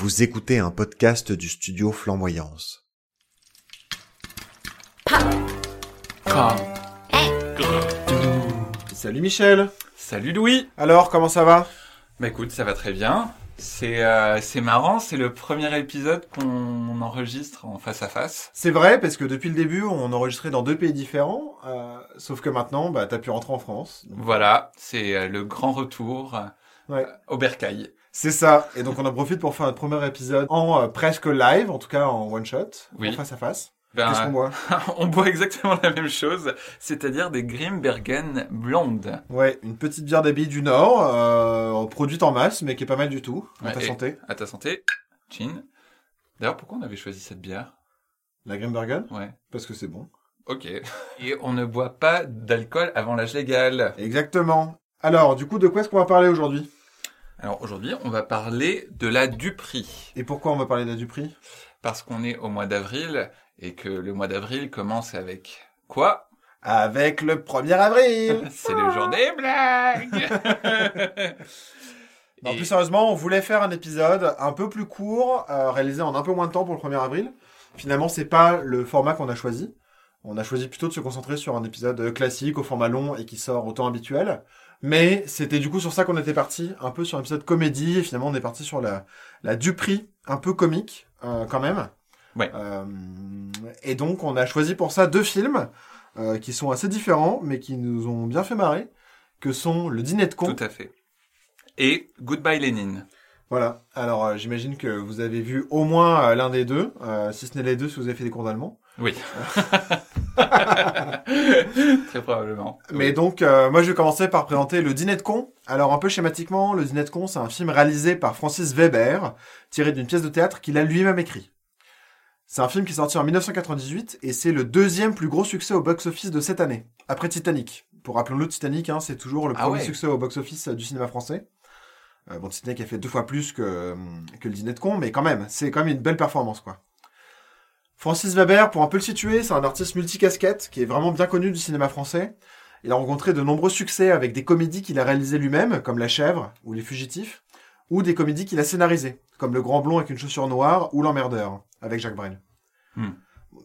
Vous écoutez un podcast du studio Flamboyance. Salut Michel. Salut Louis. Alors, comment ça va? Bah écoute, ça va très bien. C'est euh, c'est marrant, c'est le premier épisode qu'on enregistre en face à face. C'est vrai, parce que depuis le début, on enregistrait dans deux pays différents, euh, sauf que maintenant, bah, t'as pu rentrer en France. Donc, Voilà, c'est euh, le grand retour euh, Ouais. au bercail. C'est ça, et donc on en profite pour faire notre premier épisode en euh, presque live, en tout cas en one shot, Oui. en face à face. Ben, Qu'est-ce qu'on boit? on boit exactement la même chose, c'est-à-dire des Grimbergen blondes. Ouais, une petite bière d'abbaye du Nord, euh, produite en masse, mais qui est pas mal du tout. À Ouais, ta santé. À ta santé. Chin. D'ailleurs, pourquoi on avait choisi cette bière? La Grimbergen, Ouais. parce que c'est bon. Ok. Et on ne boit pas d'alcool avant l'âge légal. Exactement. Alors, du coup, de quoi est-ce qu'on va parler aujourd'hui? Alors aujourd'hui, on va parler de la Dupri. Et pourquoi on va parler de la Dupri? Parce qu'on est au mois d'avril et que le mois d'avril commence avec quoi? Avec le 1er avril C'est le jour des blagues. Non, Et- plus sérieusement, on voulait faire un épisode un peu plus court, euh, réalisé en un peu moins de temps pour le 1er avril. Finalement, c'est pas le format qu'on a choisi. On a choisi plutôt de se concentrer sur un épisode classique au format long et qui sort au temps habituel. Mais c'était du coup sur ça qu'on était parti, un peu sur un épisode comédie. Et finalement, on est parti sur la, la Dupri, un peu comique euh, quand même. Ouais. Euh, et donc, on a choisi pour ça deux films euh, qui sont assez différents, mais qui nous ont bien fait marrer, que sont Le Dîner de con. Tout à fait. Et Goodbye Lénine. Voilà. Alors, euh, j'imagine que vous avez vu au moins euh, l'un des deux, euh, si ce n'est les deux, si vous avez fait des cours d'allemand. Oui. Très probablement. Mais donc, euh, moi, je vais commencer par présenter Le Dîner de con. Alors, un peu schématiquement, Le Dîner de con, c'est un film réalisé par Francis Weber, tiré d'une pièce de théâtre qu'il a lui-même écrit. C'est un film qui est sorti en 1998 et c'est le deuxième plus gros succès au box-office de cette année, après Titanic. Pour rappelons-le, Titanic, hein, c'est toujours le Ah premier ouais. succès au box-office du cinéma français. Euh, bon, Titanic a fait deux fois plus que, que le Dîner de con, mais quand même, c'est quand même une belle performance, quoi. Francis Weber, pour un peu le situer, c'est un artiste multicasquette qui est vraiment bien connu du cinéma français. Il a rencontré de nombreux succès avec des comédies qu'il a réalisées lui-même, comme La Chèvre ou Les Fugitifs, ou des comédies qu'il a scénarisées, comme Le Grand Blond avec une chaussure noire ou L'Emmerdeur, avec Jacques Brel. Hmm.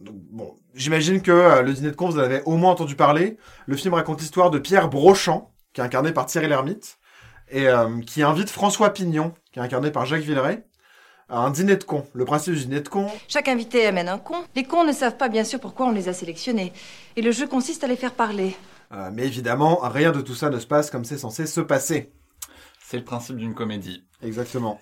Donc, bon, j'imagine que euh, le dîner de con, vous en avez au moins entendu parler. Le film raconte l'histoire de Pierre Brochant, qui est incarné par Thierry Lhermitte, et euh, qui invite François Pignon, qui est incarné par Jacques Villeray, un dîner de con. Le principe du dîner de con, Chaque invité amène un con. Les cons ne savent pas bien sûr pourquoi on les a sélectionnés. Et le jeu consiste à les faire parler. euh, mais évidemment, rien de tout ça ne se passe comme c'est censé se passer. C'est le principe d'une comédie. Exactement.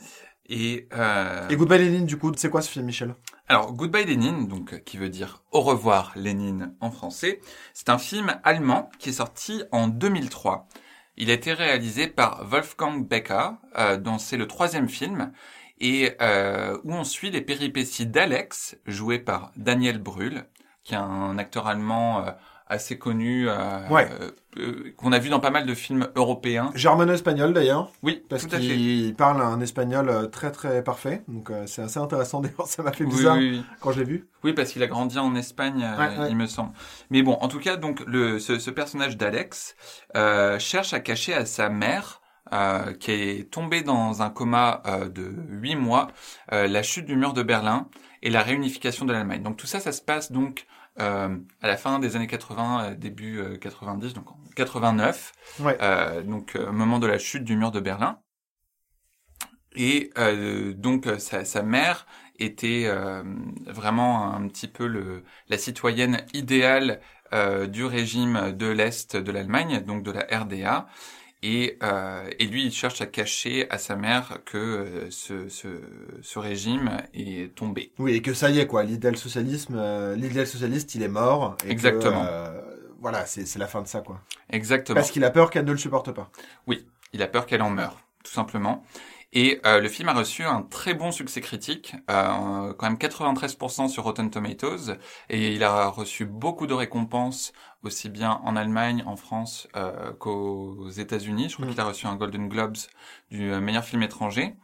Et, euh, Et Goodbye Lénine, du coup, c'est quoi ce film, Michel? Alors, Goodbye Lénine, donc euh, qui veut dire Au revoir Lénine en français, c'est un film allemand qui est sorti en 2003. Il a été réalisé par Wolfgang Becker, euh, dont c'est le troisième film, et euh, où on suit les péripéties d'Alex, joué par Daniel Brühl, qui est un acteur allemand euh, assez connu, euh, Ouais. euh, qu'on a vu dans pas mal de films européens. Germano-espagnol, d'ailleurs, Oui, parce qu'il parle un espagnol euh, très très parfait. Donc euh, c'est assez intéressant, d'ailleurs, ça m'a fait bizarre oui, oui. quand je l'ai vu. Oui, parce qu'il a grandi en Espagne, Ouais, ouais. il me semble. Mais bon, en tout cas, donc le, ce, ce personnage d'Alex euh, cherche à cacher à sa mère, euh, qui est tombée dans un coma euh, de huit mois, euh, la chute du mur de Berlin et la réunification de l'Allemagne. Donc tout ça, ça se passe donc euh, à la fin des années 80, euh, début euh, 90, donc en 89, Ouais. euh, donc euh, au moment de la chute du mur de Berlin. Et euh, donc euh, sa, sa mère était euh, vraiment un petit peu le, la citoyenne idéale euh, du régime de l'Est de l'Allemagne, donc de la RDA. Et, euh, et lui, il cherche à cacher à sa mère que euh, ce, ce, ce régime est tombé. Oui, et que ça y est, quoi, l'idéal socialisme, euh, l'idéal socialiste, il est mort. et Exactement. euh, voilà, c'est c'est la fin de ça, quoi. Exactement. Parce qu'il a peur qu'elle ne le supporte pas. Il a peur qu'elle en meure, tout simplement. Et euh, le film a reçu un très bon succès critique, euh, quand même 93% sur Rotten Tomatoes, et il a reçu beaucoup de récompenses, aussi bien en Allemagne, en France euh, qu'aux États-Unis. Je crois Mm. qu'il a reçu un Golden Globes du euh, meilleur film étranger.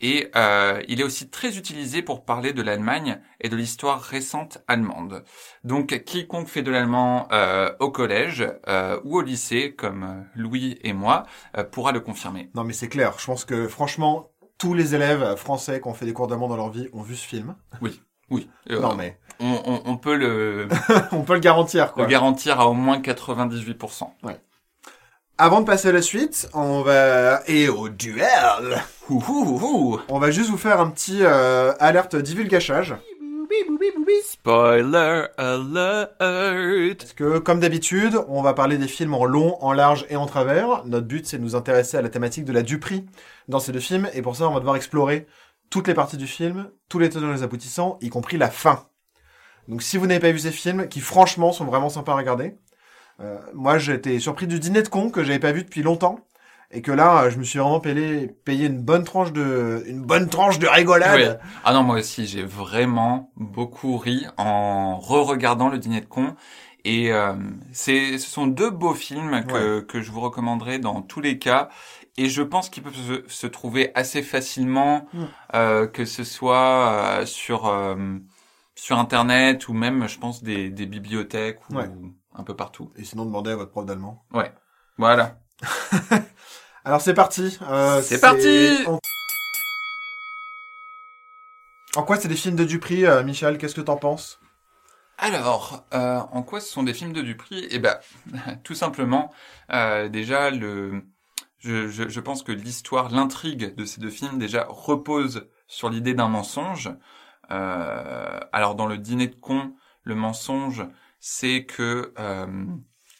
Et euh, il est aussi très utilisé pour parler de l'Allemagne et de l'histoire récente allemande. Donc quiconque fait de l'allemand euh, au collège euh, ou au lycée, comme euh, Louis et moi, euh, pourra le confirmer. Non, mais c'est clair. Je pense que, franchement, tous les élèves français qui ont fait des cours d'allemand dans leur vie ont vu ce film. Oui. Euh, non mais on, on, on peut le, on peut le garantir quoi. le garantir à au moins 98%. Avant de passer à la suite, on va et au duel. Ouh, ouh, ouh. On va juste vous faire un petit euh, alerte divulgachage. Spoiler alert. Parce que, comme d'habitude, on va parler des films en long, en large et en travers. Notre but, c'est de nous intéresser à la thématique de la duperie dans ces deux films. Et pour ça, on va devoir explorer toutes les parties du film, tous les tenants et les aboutissants, y compris la fin. Donc, si vous n'avez pas vu ces films, qui franchement sont vraiment sympas à regarder, euh, moi, j'ai été surpris du dîner de con que j'avais pas vu depuis longtemps. Et que là, je me suis vraiment payé, payé une bonne tranche de, une bonne tranche de rigolade. Ah non, moi aussi, j'ai vraiment beaucoup ri en re-regardant le dîner de con. Et euh, c'est, ce sont deux beaux films que, que je vous recommanderai dans tous les cas. Et je pense qu'ils peuvent se, se trouver assez facilement, Mm. euh, que ce soit euh, sur euh, sur internet ou même, je pense, des, des bibliothèques ou Ouais. un peu partout. Et sinon, demandez à votre prof d'allemand. Voilà. Alors c'est parti. Euh, C'est parti En... en quoi c'est des films de Dupri, euh, Michel? Qu'est-ce que t'en penses? Alors, euh, en quoi ce sont des films de Dupri Eh ben, tout simplement, déjà le, je, je, je pense que l'histoire, l'intrigue de ces deux films déjà repose sur l'idée d'un mensonge. Euh, alors dans le dîner de con, le mensonge, c'est que euh,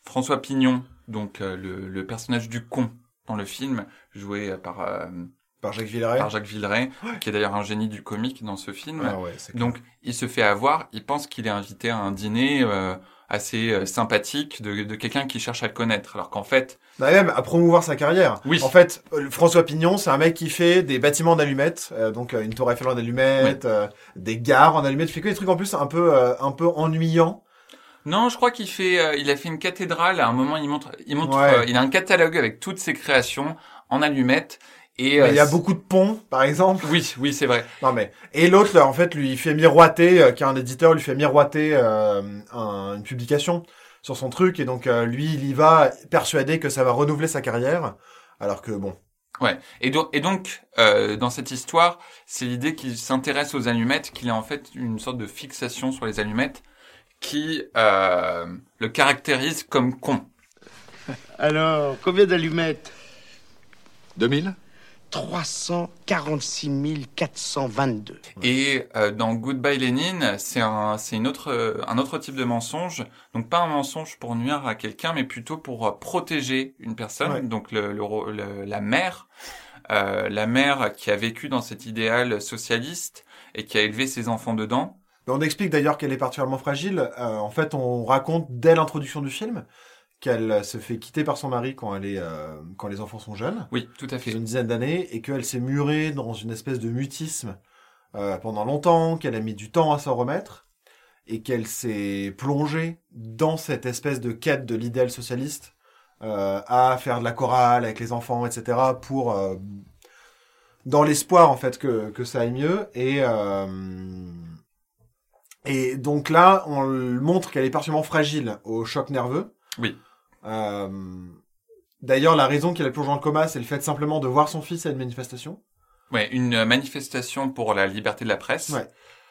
François Pignon, donc euh, le, personnage du con dans le film, joué par, Par Jacques Villeray par Jacques Villeray, qui est d'ailleurs un génie du comique dans ce film. Ah ouais. Donc, il se fait avoir, il pense qu'il est invité à un dîner euh, assez euh, sympathique de, de quelqu'un qui cherche à le connaître, alors qu'en fait, Bah, même à promouvoir sa carrière. Oui. En fait, euh, François Pignon, c'est un mec qui fait des bâtiments d'allumettes, euh, donc euh, une tour Eiffel en allumettes, euh, des gares en allumettes. Il fait que des trucs en plus un peu, euh, un peu ennuyants. non, je crois qu'il fait, euh, il a fait une cathédrale. À un moment, il montre, il montre, Ouais. il a un catalogue avec toutes ses créations en allumettes. Et Mais euh, il y a c'est- beaucoup de ponts, par exemple. Oui, oui, c'est vrai. Non mais et l'autre en fait lui il fait miroiter euh, qui est un éditeur lui fait miroiter euh, un- une publication sur son truc et donc euh, lui il y va persuadé que ça va renouveler sa carrière alors que bon Ouais. Et, donc, et donc, euh, dans cette histoire, c'est l'idée qu'il s'intéresse aux allumettes, qu'il a en fait une sorte de fixation sur les allumettes qui euh, le caractérise comme con. Alors, combien d'allumettes? 2000 346 422. Et euh, dans Goodbye Lénine, c'est un, c'est une autre, euh, un autre type de mensonge. Donc pas un mensonge pour nuire à quelqu'un, mais plutôt pour euh, protéger une personne. Ouais. Donc le, le ro- le- la mère, euh, la mère qui a vécu dans cet idéal socialiste et qui a élevé ses enfants dedans. Mais on explique d'ailleurs qu'elle est particulièrement fragile Euh, en fait on raconte dès l'introduction du film qu'elle euh, se fait quitter par son mari quand elle est euh, quand les enfants sont jeunes Oui, tout à ils fait. ont une dizaine d'années et qu'elle s'est murée dans une espèce de mutisme euh, pendant longtemps, qu'elle a mis du temps à s'en remettre et qu'elle s'est plongée dans cette espèce de quête de l'idéal socialiste euh, à faire de la chorale avec les enfants, etc. pour dans l'espoir en fait que, que ça aille mieux et et donc là on montre qu'elle est particulièrement fragile au choc nerveux. Oui. Euh, D'ailleurs, la raison qu'il a plongé dans le coma, c'est le fait simplement de voir son fils à une manifestation Ouais, une euh, manifestation pour la liberté de la presse. Ouais.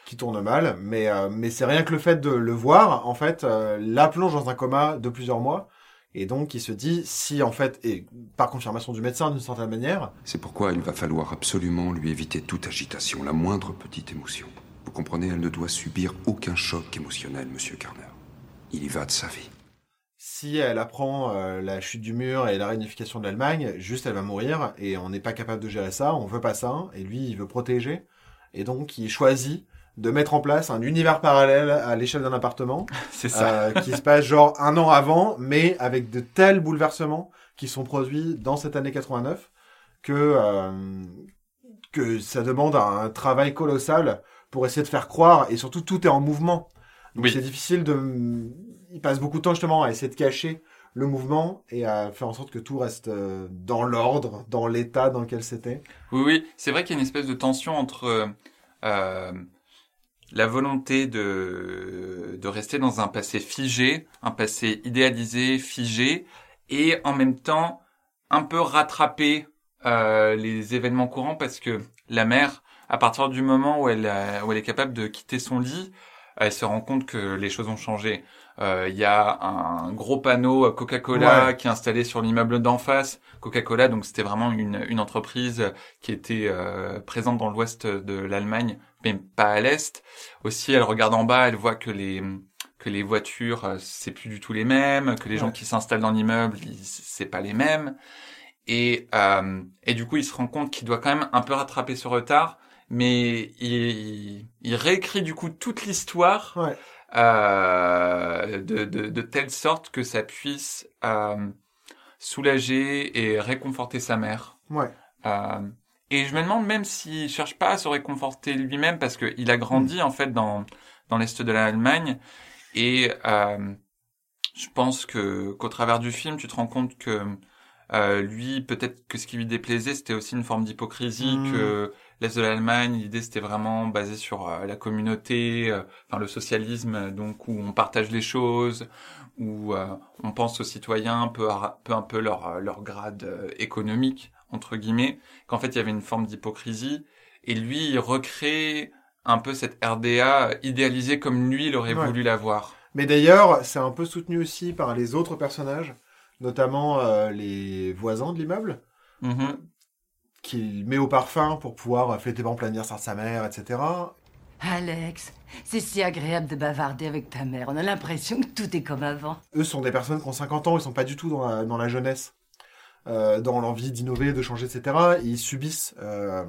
qui tourne mal, mais euh, mais c'est rien que le fait de le voir, en fait, euh, la plonge dans un coma de plusieurs mois, et donc il se dit si en fait et par confirmation du médecin d'une certaine manière, C'est pourquoi il va falloir absolument lui éviter toute agitation, la moindre petite émotion. Vous comprenez, elle ne doit subir aucun choc émotionnel, monsieur Garner. Il y va de sa vie. Si elle apprend euh, la chute du mur et la réunification de l'Allemagne, juste elle va mourir et on n'est pas capable de gérer ça, on veut pas ça, et lui il veut protéger, et donc il choisit de mettre en place un univers parallèle à l'échelle d'un appartement. C'est ça. euh, qui se passe genre un an avant, mais avec de tels bouleversements qui sont produits dans cette année 89 que euh, que ça demande un travail colossal pour essayer de faire croire et surtout tout est en mouvement. Donc Oui. c'est difficile de il passe beaucoup de temps justement à essayer de cacher le mouvement et à faire en sorte que tout reste euh, dans l'ordre, dans l'état dans lequel c'était. Oui, oui, c'est vrai qu'il y a une espèce de tension entre euh, euh, la volonté de, de rester dans un passé figé, un passé idéalisé, figé, et en même temps un peu rattrapé euh, les événements courants parce que la mère, à partir du moment où elle, où elle est capable de quitter son lit, elle se rend compte que les choses ont changé. Euh, Il y a un gros panneau Coca-Cola Ouais. qui est installé sur l'immeuble d'en face. Coca-Cola, donc c'était vraiment une, une entreprise qui était euh, présente dans l'ouest de l'Allemagne, mais pas à l'est. Aussi, elle regarde en bas, elle voit que les que les voitures, euh, c'est plus du tout les mêmes, que les gens qui s'installent dans l'immeuble, c'est pas les mêmes. Et, euh, et du coup, il se rend compte qu'il doit quand même un peu rattraper ce retard, mais il, il réécrit du coup toute l'histoire Ouais. Euh, de, de, de telle sorte que ça puisse euh, soulager et réconforter sa mère. Ouais. Euh, et je me demande même s'il cherche pas à se réconforter lui-même parce qu'il a grandi en fait dans dans l'est de l'Allemagne et je pense que qu'au travers du film tu te rends compte que lui peut-être que ce qui lui déplaisait c'était aussi une forme d'hypocrisie Mm. que l'est de l'Allemagne l'idée c'était vraiment basé sur euh, la communauté euh, enfin le socialisme euh, donc où on partage les choses où on pense aux citoyens peu à peu un peu leur leur grade économique entre guillemets qu'en fait il y avait une forme d'hypocrisie et lui il recrée un peu cette RDA idéalisée comme lui il aurait Ouais. voulu la voir. Mais d'ailleurs, c'est un peu soutenu aussi par les autres personnages, notamment euh, les voisins de l'immeuble, Mhm. Qu'il met au parfum pour pouvoir fêter par l'anniversaire de sa mère, etc. Alex, c'est si agréable de bavarder avec ta mère. On a l'impression que tout est comme avant. Eux sont des personnes qui ont 50 ans, ils sont pas du tout dans la, dans la jeunesse, euh, dans l'envie d'innover, de changer, etc. Et ils subissent euh,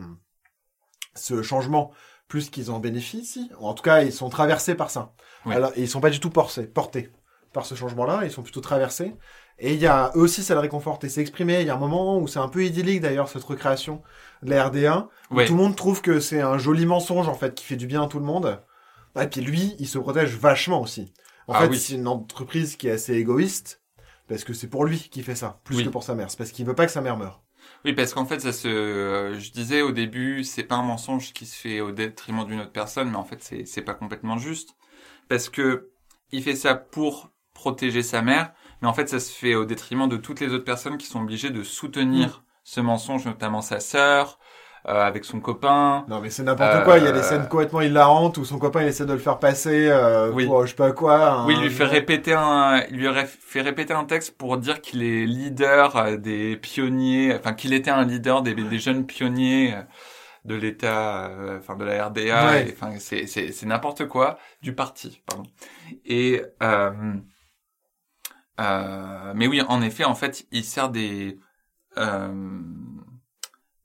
ce changement plus qu'ils en bénéficient. En tout cas, ils sont traversés par ça. Oui. Alors, et ils sont pas du tout portés, portés par ce changement-là, ils sont plutôt traversés. Et il y a, eux aussi, ça le réconforte. Et c'est exprimé, il y a un moment où c'est un peu idyllique d'ailleurs, cette recréation de la RD1, où Ouais. tout le monde trouve que c'est un joli mensonge, en fait, qui fait du bien à tout le monde. Et puis lui, il se protège vachement aussi. En Ah fait, oui. c'est une entreprise qui est assez égoïste, parce que c'est pour lui qui fait ça, plus Oui. que pour sa mère. C'est parce qu'il veut pas que sa mère meure. Oui, parce qu'en fait, ça se, euh, je disais au début, c'est pas un mensonge qui se fait au détriment d'une autre personne, mais en fait, c'est, c'est pas complètement juste. Parce que il fait ça pour protéger sa mère, mais en fait, ça se fait au détriment de toutes les autres personnes qui sont obligées de soutenir ce mensonge, notamment sa sœur, euh, avec son copain. Non, mais c'est n'importe Euh, quoi. Il y a des scènes complètement hilarantes où son copain, il essaie de le faire passer euh, Oui. pour je sais pas quoi. un- Oui, il lui fait répéter un, il lui fait répéter un texte pour dire qu'il est leader euh, des pionniers, enfin qu'il était un leader des, des jeunes pionniers euh, de l'État, euh, enfin de la RDA, Ouais. et, enfin c'est c'est c'est n'importe quoi du parti, pardon. Et euh, mais oui, en effet, en fait, il sert des euh,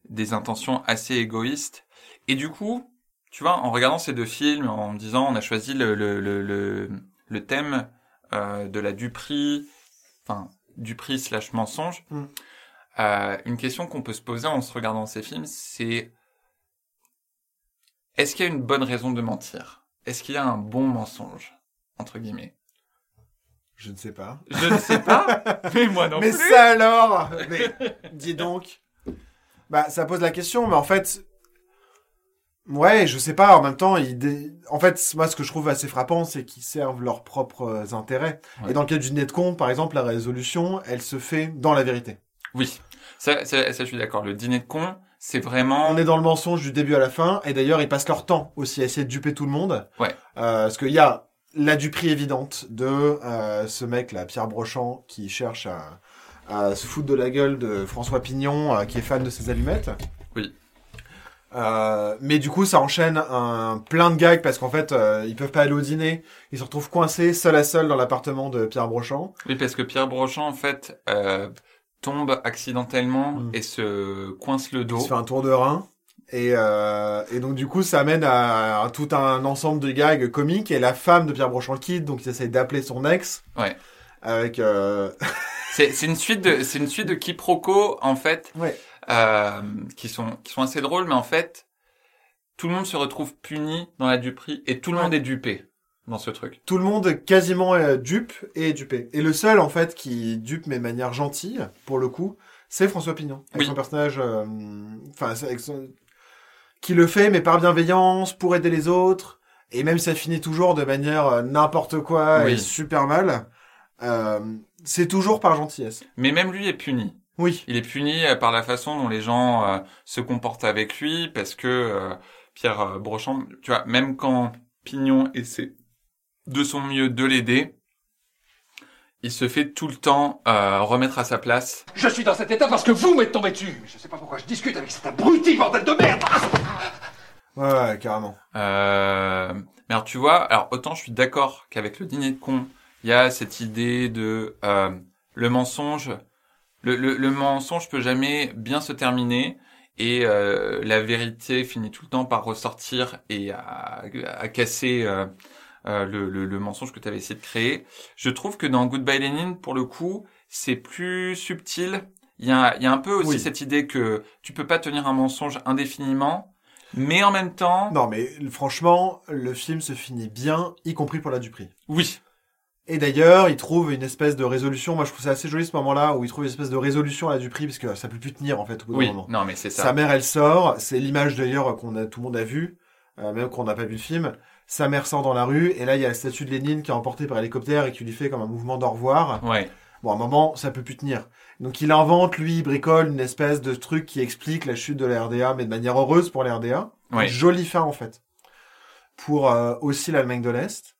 des intentions assez égoïstes. Et du coup, tu vois, en regardant ces deux films, en me disant, on a choisi le le le le, le thème euh, de la duperie, enfin duperie slash mensonge. Mm. Euh, une question qu'on peut se poser en se regardant ces films, c'est est-ce qu'il y a une bonne raison de mentir? Est-ce qu'il y a un bon mensonge? Entre guillemets Je ne sais pas. Je ne sais pas, mais moi non mais plus. ça alors? Mais dis donc. Bah, ça pose la question, mais en fait, ouais, je sais pas. En même temps, ils dé- en fait, moi, ce que je trouve assez frappant, c'est qu'ils servent leurs propres intérêts. Ouais. Et dans le cas du dîner de con, par exemple, la résolution, elle se fait dans la vérité. Oui, ça, ça, ça, je suis d'accord. Le dîner de con, c'est vraiment. On est dans le mensonge du début à la fin, et d'ailleurs, ils passent leur temps aussi à essayer de duper tout le monde. Ouais. Euh, parce qu'il y a la duperie évidente de euh, ce mec là, Pierre Brochant, qui cherche à, à se foutre de la gueule de François Pignon, euh, qui est fan de ses allumettes. Oui. Euh, mais du coup, ça enchaîne un plein de gags parce qu'en fait, euh, ils peuvent pas aller au dîner. Ils se retrouvent coincés, seul à seul, dans l'appartement de Pierre Brochant. Oui, parce que Pierre Brochant, en fait, euh, tombe accidentellement Mm. et se coince le dos. Il se fait un tour de rein. Et, euh, et donc du coup, ça amène à, à tout un ensemble de gags comiques. Et la femme de Pierre Brochant le quitte, donc il essaye d'appeler son ex. Ouais. Avec... Euh... C'est une suite de c'est une suite de quiproquos en fait Ouais. euh, qui sont qui sont assez drôles, mais en fait tout le monde se retrouve puni dans la duperie et tout le Ouais. monde est dupé dans ce truc. Tout le monde quasiment euh, dupe et dupé. Et le seul, en fait, qui dupe, mais de manière gentille, pour le coup, c'est François Pignon. Avec Oui. son personnage... euh, Enfin, avec son... Qui le fait, mais par bienveillance, pour aider les autres. Et même si ça finit toujours de manière euh, n'importe quoi Oui. et super mal, euh, c'est toujours par gentillesse. Mais même lui est puni. Oui. Il est puni euh, par la façon dont les gens euh, se comportent avec lui, parce que euh, Pierre Brochant, tu vois, même quand Pignon essaie de son mieux de l'aider, il se fait tout le temps euh, remettre à sa place. Je suis dans cet état parce que vous m'êtes tombé dessus. Mais je sais pas pourquoi je discute avec cet abruti bordel de merde. Ouais, ouais, carrément. Euh, mais alors tu vois, alors autant je suis d'accord qu'avec le dîner de con, il y a cette idée de euh, le mensonge. Le, le, le mensonge peut jamais bien se terminer et euh, la vérité finit tout le temps par ressortir et à, à casser euh, le, le, le mensonge que tu avais essayé de créer. Je trouve que dans Goodbye Lenin, pour le coup, c'est plus subtil. Il y a, il y a un peu aussi Oui. cette idée que tu peux pas tenir un mensonge indéfiniment, mais en même temps, Non, mais franchement, le film se finit bien, y compris pour la Dupri. oui, Et d'ailleurs, il trouve une espèce de résolution. Moi, je trouve ça assez joli ce moment-là où il trouve une espèce de résolution à la Dupri parce que ça peut plus tenir en fait au bout d'un oui, moment. non mais c'est ça. Sa mère, elle sort. C'est l'image d'ailleurs qu'on a, tout le monde a vu, euh, même qu'on n'a pas vu le film. Sa mère sort dans la rue et là, il y a la statue de Lénine qui est emportée par hélicoptère et qui lui fait comme un mouvement d'au revoir. Ouais, Bon, à un moment, ça peut plus tenir. Donc, il invente, lui, il bricole une espèce de truc qui explique la chute de la RDA, mais de manière heureuse pour la RDA. ouais. Jolie fin, en fait. Pour euh, aussi l'Allemagne de l'Est.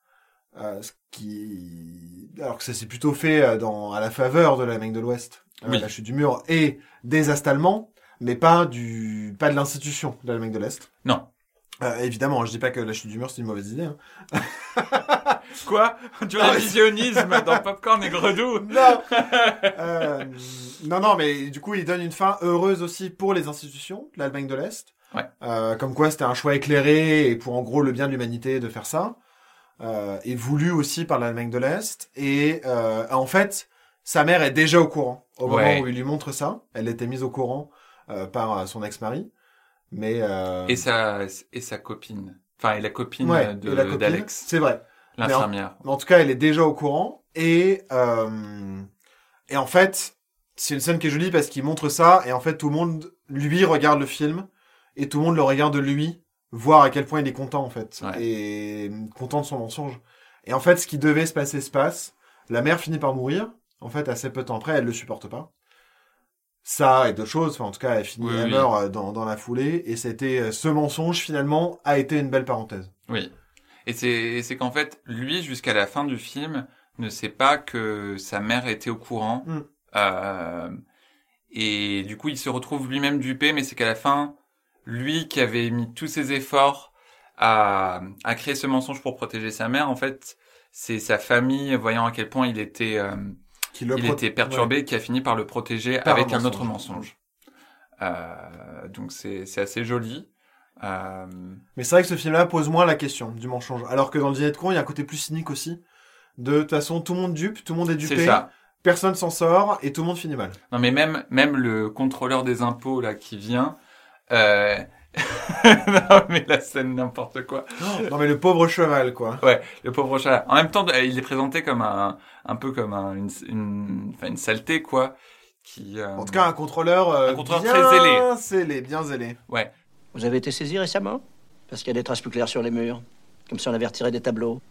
Euh, ce qui... Alors que ça s'est plutôt fait euh, dans, à la faveur de l'Allemagne de l'Ouest. euh, Oui. La chute du mur et des allemands, mais pas du, pas de l'institution de l'Allemagne de l'Est. Non. Euh, évidemment, je dis pas que la chute du mur c'est une mauvaise idée. Hein. Quoi? Du révisionnisme dans Popcorn et Gredou Non. Euh, non, non, mais du coup, il donne une fin heureuse aussi pour les institutions l'Allemagne de l'Est. Ouais. Euh, comme quoi, c'était un choix éclairé et pour en gros le bien de l'humanité de faire ça. Et voulu aussi par l'Allemagne de l'Est. Et en fait, sa mère est déjà au courant au moment Ouais. où il lui montre ça. Elle était mise au courant par son ex-mari. Mais euh, et sa et sa copine. Enfin, et la copine ouais, de d'Alex, c'est vrai. l'infirmière. En tout cas, elle est déjà au courant. Et, euh, et en fait, c'est une scène qui est jolie parce qu'il montre ça. Et en fait, tout le monde, lui, regarde le film. Et tout le monde le regarde lui, voir à quel point il est content, en fait. Ouais. Et content de son mensonge. Et en fait, ce qui devait se passer se passe. La mère finit par mourir. En fait, assez peu de temps après, elle le supporte pas. Ça et d'autres choses. Enfin, en tout cas, elle finit, Oui, elle oui. meurt euh, dans, dans la foulée. Et c'était, euh, ce mensonge, finalement, a été une belle parenthèse. Oui. Et c'est c'est qu'en fait, lui, jusqu'à la fin du film, ne sait pas que sa mère était au courant. Mm. Euh, et du coup, il se retrouve lui-même dupé, mais c'est qu'à la fin, lui qui avait mis tous ses efforts à, à créer ce mensonge pour protéger sa mère, en fait, c'est sa famille, voyant à quel point il était, euh, Qui il était perturbé, qui a fini par le protéger Par avec un autre mensonge. Euh, donc c'est c'est assez joli. Euh, Mais c'est vrai que ce film-là pose moins la question du mensonge. Alors que dans le dîner de con, il y a un côté plus cynique aussi. De toute façon, tout le monde dupe, tout le monde est c'est dupé, ça. personne s'en sort et tout le monde finit mal. Non mais même même le contrôleur des impôts là qui vient. Euh... non mais la scène n'importe quoi. non mais le pauvre cheval, quoi. Le pauvre chat. En même temps, euh, il est présenté comme un un peu comme un, une une enfin une saleté quoi. Qui. euh, En tout cas, un contrôleur, euh, Un contrôleur bien très zélé. zélé, bien zélé. Vous avez été saisi récemment? Parce qu'il y a des traces plus claires sur les murs. Comme si on avait retiré des tableaux.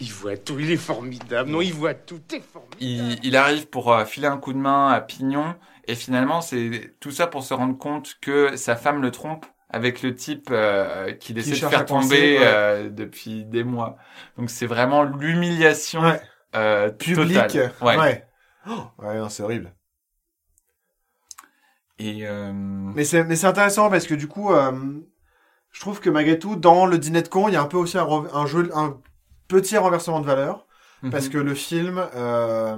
Il voit tout, il est formidable. Non, il voit tout, t'es formidable. il, il arrive pour euh, filer un coup de main à Pignon et finalement c'est tout ça pour se rendre compte que sa femme le trompe avec le type euh, qu'il essaie de cherche faire tomber ouais. euh, depuis des mois. Donc c'est vraiment l'humiliation Ouais. euh, Public. totale. Ouais. Ouais. Oh, ouais, c'est horrible. Et euh, Mais c'est, mais c'est intéressant parce que du coup, euh, je trouve que malgré tout, dans le dîner de con, il y a un peu aussi un jeu, un petit renversement de valeur. parce mhm. que le film euh,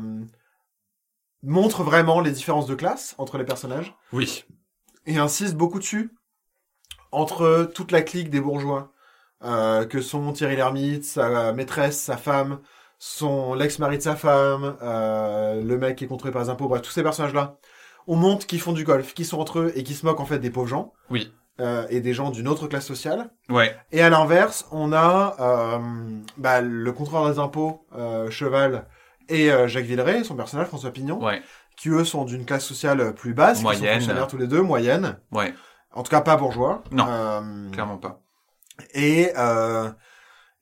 montre vraiment les différences de classe entre les personnages oui, et insiste beaucoup dessus entre toute la clique des bourgeois euh, que sont Thierry Lhermitte, sa maîtresse, sa femme, son l'ex-mari de sa femme, euh, le mec qui est contrôlé par les impôts, bref, tous ces personnages-là. On montre qu'ils font du golf, qu'ils sont entre eux et qui se moquent en fait des pauvres gens oui, euh, et des gens d'une autre classe sociale. ouais, Et à l'inverse, on a euh, bah, le contrôleur des impôts, euh, Cheval, et euh, Jacques Villeray, son personnage, François Pignon, ouais, qui eux sont d'une classe sociale plus basse, qui sont Moyenne. fonctionnaires tous les deux, moyenne, ouais, en tout cas pas bourgeois. Non. Euh, clairement pas. et, euh,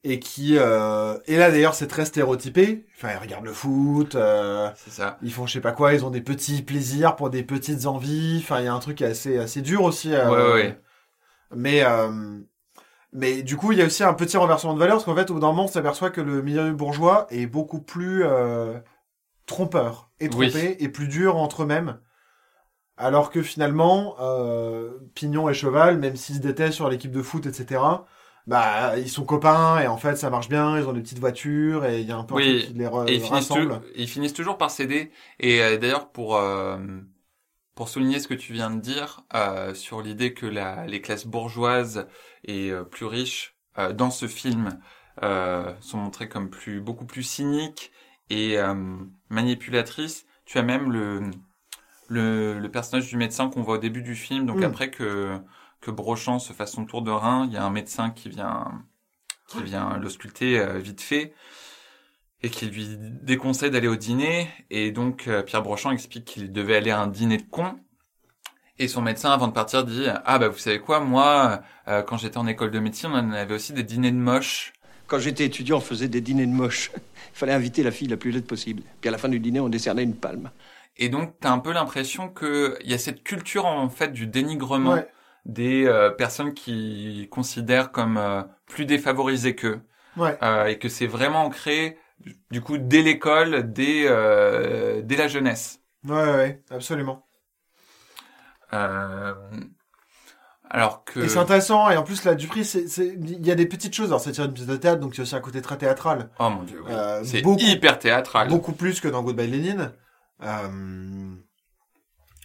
et qui euh, et là d'ailleurs c'est très stéréotypé. Enfin, ils regardent le foot, C'est ça. ils font je sais pas quoi, ils ont des petits plaisirs pour des petites envies. Enfin, il y a un truc assez assez dur aussi. Ouais, ouais. Mais mais du coup, il y a aussi un petit renversement de valeur parce qu'en fait, au bout d'un moment, on s'aperçoit que le milieu bourgeois est beaucoup plus trompeur et Oui. trompé et plus dur entre eux-mêmes. Alors que finalement, euh, Pignon et Cheval, même s'ils se détestent sur l'équipe de foot, etc., bah ils sont copains et en fait ça marche bien. Ils ont des petites voitures et il y a un peu un Oui. truc qui les re- Et ils finissent, rassemble. tou- ils finissent toujours par céder. Et euh, d'ailleurs, pour euh, pour souligner ce que tu viens de dire euh, sur l'idée que la, les classes bourgeoises et plus riches euh, dans ce film euh, sont montrées comme plus beaucoup plus cyniques et euh, manipulatrices. Tu as même le le, le personnage du médecin qu'on voit au début du film. Donc Mm. après que que Brochant se fasse son tour de rein, il y a un médecin qui vient qui vient l'ausculter euh, vite fait et qui lui déconseille d'aller au dîner. Et donc, euh, Pierre Brochant explique qu'il devait aller à un dîner de cons. Et son médecin, avant de partir, dit « Ah, bah, vous savez quoi, moi, euh, quand j'étais en école de médecine, on avait aussi des dîners de moches. Quand j'étais étudiant, on faisait des dîners de moches. Il fallait inviter la fille la plus laide possible. Puis à la fin du dîner, on décernait une palme. ». Et donc, t'as un peu l'impression que il y a cette culture, en fait, du dénigrement Ouais. des euh, personnes qui considèrent comme euh, plus défavorisées qu'eux. Ouais. Euh, et que c'est vraiment ancré, du coup, dès l'école, dès, dès la jeunesse. Ouais, ouais, absolument. Alors que... Et c'est intéressant. Et en plus, là, Dupri, il y a des petites choses. Alors, c'est tiré d'une pièce de théâtre, donc il y a aussi un côté très théâtral. Oh mon dieu, oui. C'est hyper théâtral. Beaucoup plus que dans Goodbye Lenin. Euh,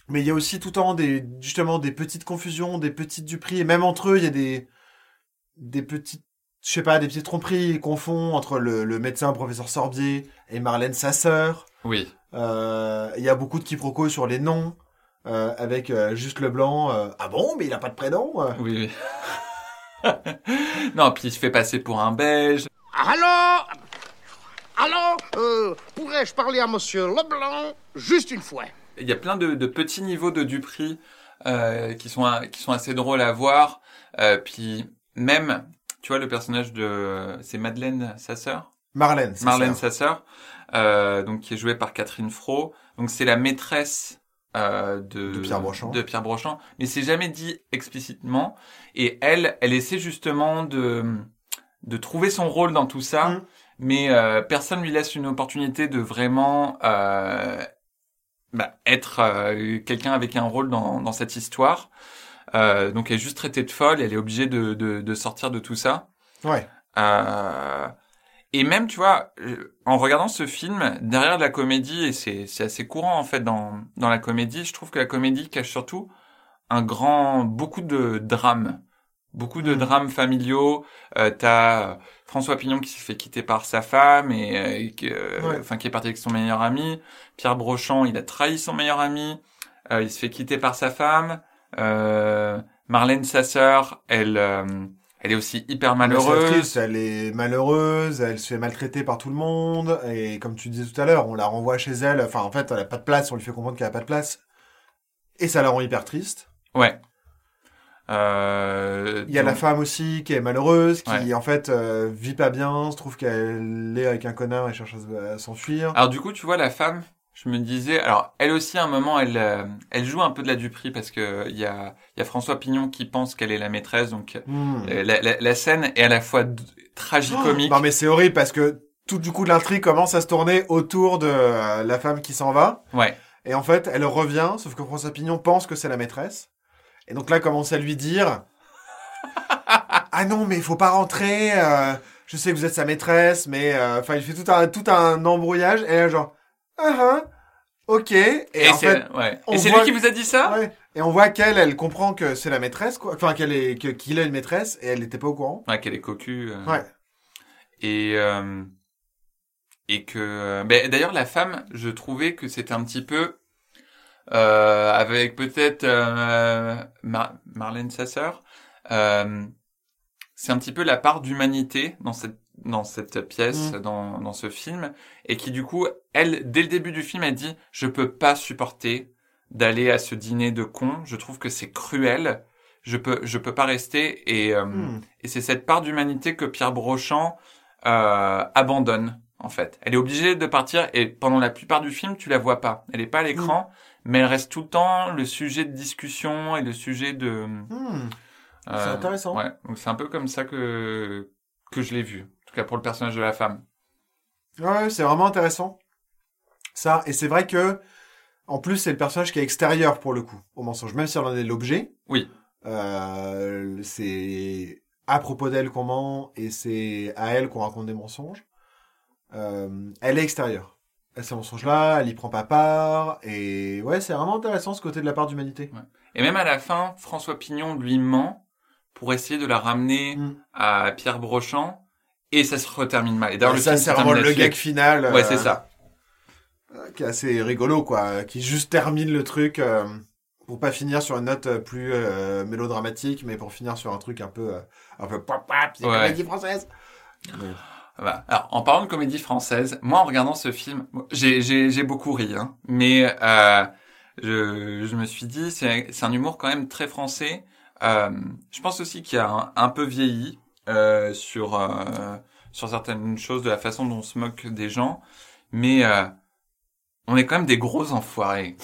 Mais il y a aussi tout le temps des, justement, des petites confusions, des petites Dupri. Et même entre eux, il y a des, des petites, je sais pas, des petites tromperies. Ils confondent entre le, le médecin, professeur Sorbier, et Marlène, sa sœur. Oui. Euh, Il y a beaucoup de quiproquos sur les noms. Euh, avec euh, juste Leblanc. euh, ah bon, mais il a pas de prénom. euh? Oui, oui. non, puis il se fait passer pour un belge. Alors Alors euh, Pourrais-je parler à monsieur Leblanc juste une fois? Il y a plein de, de petits niveaux de Dupri euh, qui sont qui sont assez drôles à voir. Euh, puis même, tu vois, le personnage de c'est Madeleine, sa sœur? Marlène. sa Marlène, sœur. sa sœur, euh, donc qui est jouée par Catherine Fro. Donc c'est la maîtresse euh, de, De Pierre Brochant. de Pierre Brochant, mais c'est jamais dit explicitement. Et elle, elle essaie justement de de trouver son rôle dans tout ça, Mm. Mais euh, personne lui laisse une opportunité de vraiment euh, bah, être euh, quelqu'un avec un rôle dans dans cette histoire. Euh, donc elle est juste traitée de folle, et elle est obligée de de, de sortir de tout ça. Ouais. Euh, et même, tu vois, en regardant ce film, derrière la comédie, et c'est c'est assez courant en fait dans dans la comédie, je trouve que la comédie cache surtout un grand, beaucoup de drames, beaucoup de Mm. drames familiaux. Euh, T'as euh, François Pignon qui s'est fait quitter par sa femme et, euh, et euh, Ouais. enfin qui est parti avec son meilleur ami. Pierre Brochant, il a trahi son meilleur ami. Euh, il se fait quitter par sa femme. Euh, Marlène, sa sœur, elle, euh, elle est aussi hyper malheureuse. elle est malheureuse, elle se fait maltraiter par tout le monde, et comme tu disais tout à l'heure, on la renvoie chez elle, enfin en fait elle a pas de place, on lui fait comprendre qu'elle a pas de place, et ça la rend hyper triste. Ouais. Euh, Il y a la femme aussi qui est malheureuse, qui Ouais. en fait euh, vit pas bien, se trouve qu'elle est avec un connard et cherche à se- à s'enfuir. Alors du coup, tu vois la femme, je me disais, alors elle aussi à un moment, elle, euh, elle joue un peu de la duperie parce que il y a, il y a François Pignon qui pense qu'elle est la maîtresse, donc Hmm. euh, la, la, la scène est à la fois tragicomique. Non mais c'est horrible parce que tout du coup l'intrigue commence à se tourner autour de euh, la femme qui s'en va. Ouais. Et en fait, elle revient, sauf que François Pignon pense que c'est la maîtresse. Et donc là, commence à lui dire Ah non, mais il faut pas rentrer. euh, je sais que vous êtes sa maîtresse, mais euh, enfin, il fait tout un tout un embrouillage. Et là, genre Ah ah, ok. Et, c'est ouais. voit- lui qui vous a dit ça? Ouais. Et on voit qu'elle, elle comprend que c'est la maîtresse, quoi. Enfin, qu'elle est qu'il a une maîtresse et elle n'était pas au courant. Ouais, qu'elle est cocu. euh. Ouais. Et euh, et que ben, d'ailleurs la femme, je trouvais que c'était un petit peu euh, avec peut-être euh, Mar- Marlène sa sœur, euh, c'est un petit peu la part d'humanité dans cette dans cette pièce, Mm. dans dans ce film, et qui du coup, elle dès le début du film, elle dit je peux pas supporter d'aller à ce dîner de cons. Je trouve que c'est cruel. je peux je peux pas rester et euh, Hmm. et c'est cette part d'humanité que Pierre Brochant euh, abandonne en fait. Elle est obligée de partir et pendant la plupart du film tu la vois pas. Elle est pas à l'écran, mais elle reste tout le temps le sujet de discussion et le sujet de. Hmm. C'est euh, intéressant. Ouais, donc c'est un peu comme ça que que je l'ai vu. En tout cas pour le personnage de la femme. Ouais, c'est vraiment intéressant. Ça, et c'est vrai que, en plus, c'est le personnage qui est extérieur pour le coup au mensonge, même si on en est l'objet. Oui. Euh, c'est à propos d'elle qu'on ment et c'est à elle qu'on raconte des mensonges. Euh, elle est extérieure. Ces mensonges-là, elle y prend pas part. Et ouais, c'est vraiment intéressant ce côté de la part d'humanité. Et même à la fin, François Pignon lui ment pour essayer de la ramener Mm. à Pierre Brochant et ça se retermine mal. Et d'ailleurs, ça, c'est vraiment le gag final. Ouais, euh, c'est ça. euh, qui est assez rigolo, quoi. Qui juste termine le truc euh, pour pas finir sur une note euh, plus mélodramatique, mais pour finir sur un truc un peu, un peu pop pop, c'est Ouais. comédie française. Voilà. Alors, en parlant de comédie française, moi, en regardant ce film, j'ai, beaucoup ri, hein, mais euh, je, je me suis dit, c'est, un humour quand même très français. Euh, je pense aussi qu'il a un, peu vieilli euh, sur euh, sur certaines choses de la façon dont on se moque des gens, mais euh, on est quand même des gros enfoirés.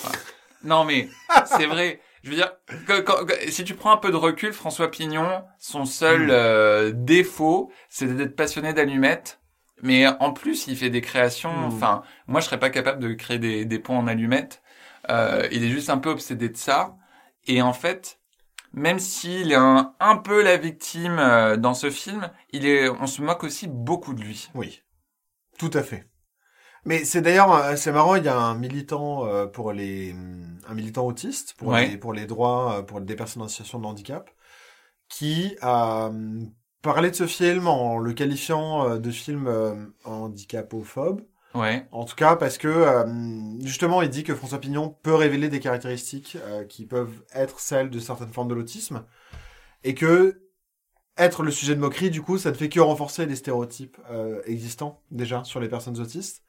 non, mais c'est vrai. Je veux dire, que- quand- que- si tu prends un peu de recul, François Pignon, son seul euh, défaut, c'est d'être passionné d'allumettes. Mais en plus, il fait des créations. Mm. Enfin, moi, je serais pas capable de créer des, des ponts en allumettes. Euh, il est juste un peu obsédé de ça. Et en fait, même s'il est un, un peu la victime euh, dans ce film, il est, on se moque aussi beaucoup de lui. Oui, tout à fait. Mais c'est d'ailleurs, euh, c'est marrant, il y a un militant euh, pour les, un militant autiste pour Ouais. les, pour les droits euh, pour des personnes en situation de handicap, qui a parlé de ce film en le qualifiant de film handicapophobe. Ouais. En tout cas, parce que justement, il dit que François Pignon peut révéler des caractéristiques qui peuvent être celles de certaines formes de l'autisme, et que être le sujet de moquerie, du coup, ça ne fait que renforcer les stéréotypes euh, existants déjà sur les personnes autistes,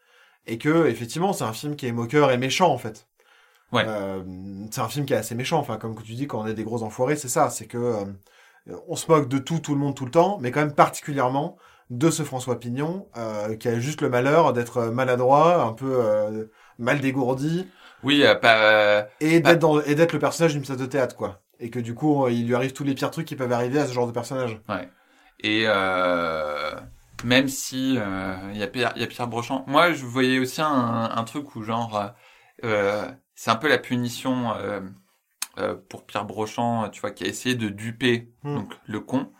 et que effectivement, c'est un film qui est moqueur et méchant en fait. Ouais. Euh, c'est un film qui est assez méchant. Enfin, comme tu dis, quand on est des gros enfoirés, c'est ça. C'est que euh, on se moque de tout, tout le monde, tout le temps, mais quand même particulièrement de ce François Pignon, euh, qui a juste le malheur d'être maladroit, un peu euh, mal dégourdi, Oui, euh, pas. euh, et d'être dans, et d'être le personnage d'une pièce de théâtre, quoi. Et que du coup, il lui arrive tous les pires trucs qui peuvent arriver à ce genre de personnage. Et euh, même si euh, il y a Pierre, y a Pierre Brochant, moi je voyais aussi un, un truc où genre euh, c'est un peu la punition euh, euh, pour Pierre Brochant, tu vois, qui a essayé de duper Hmm. donc le con.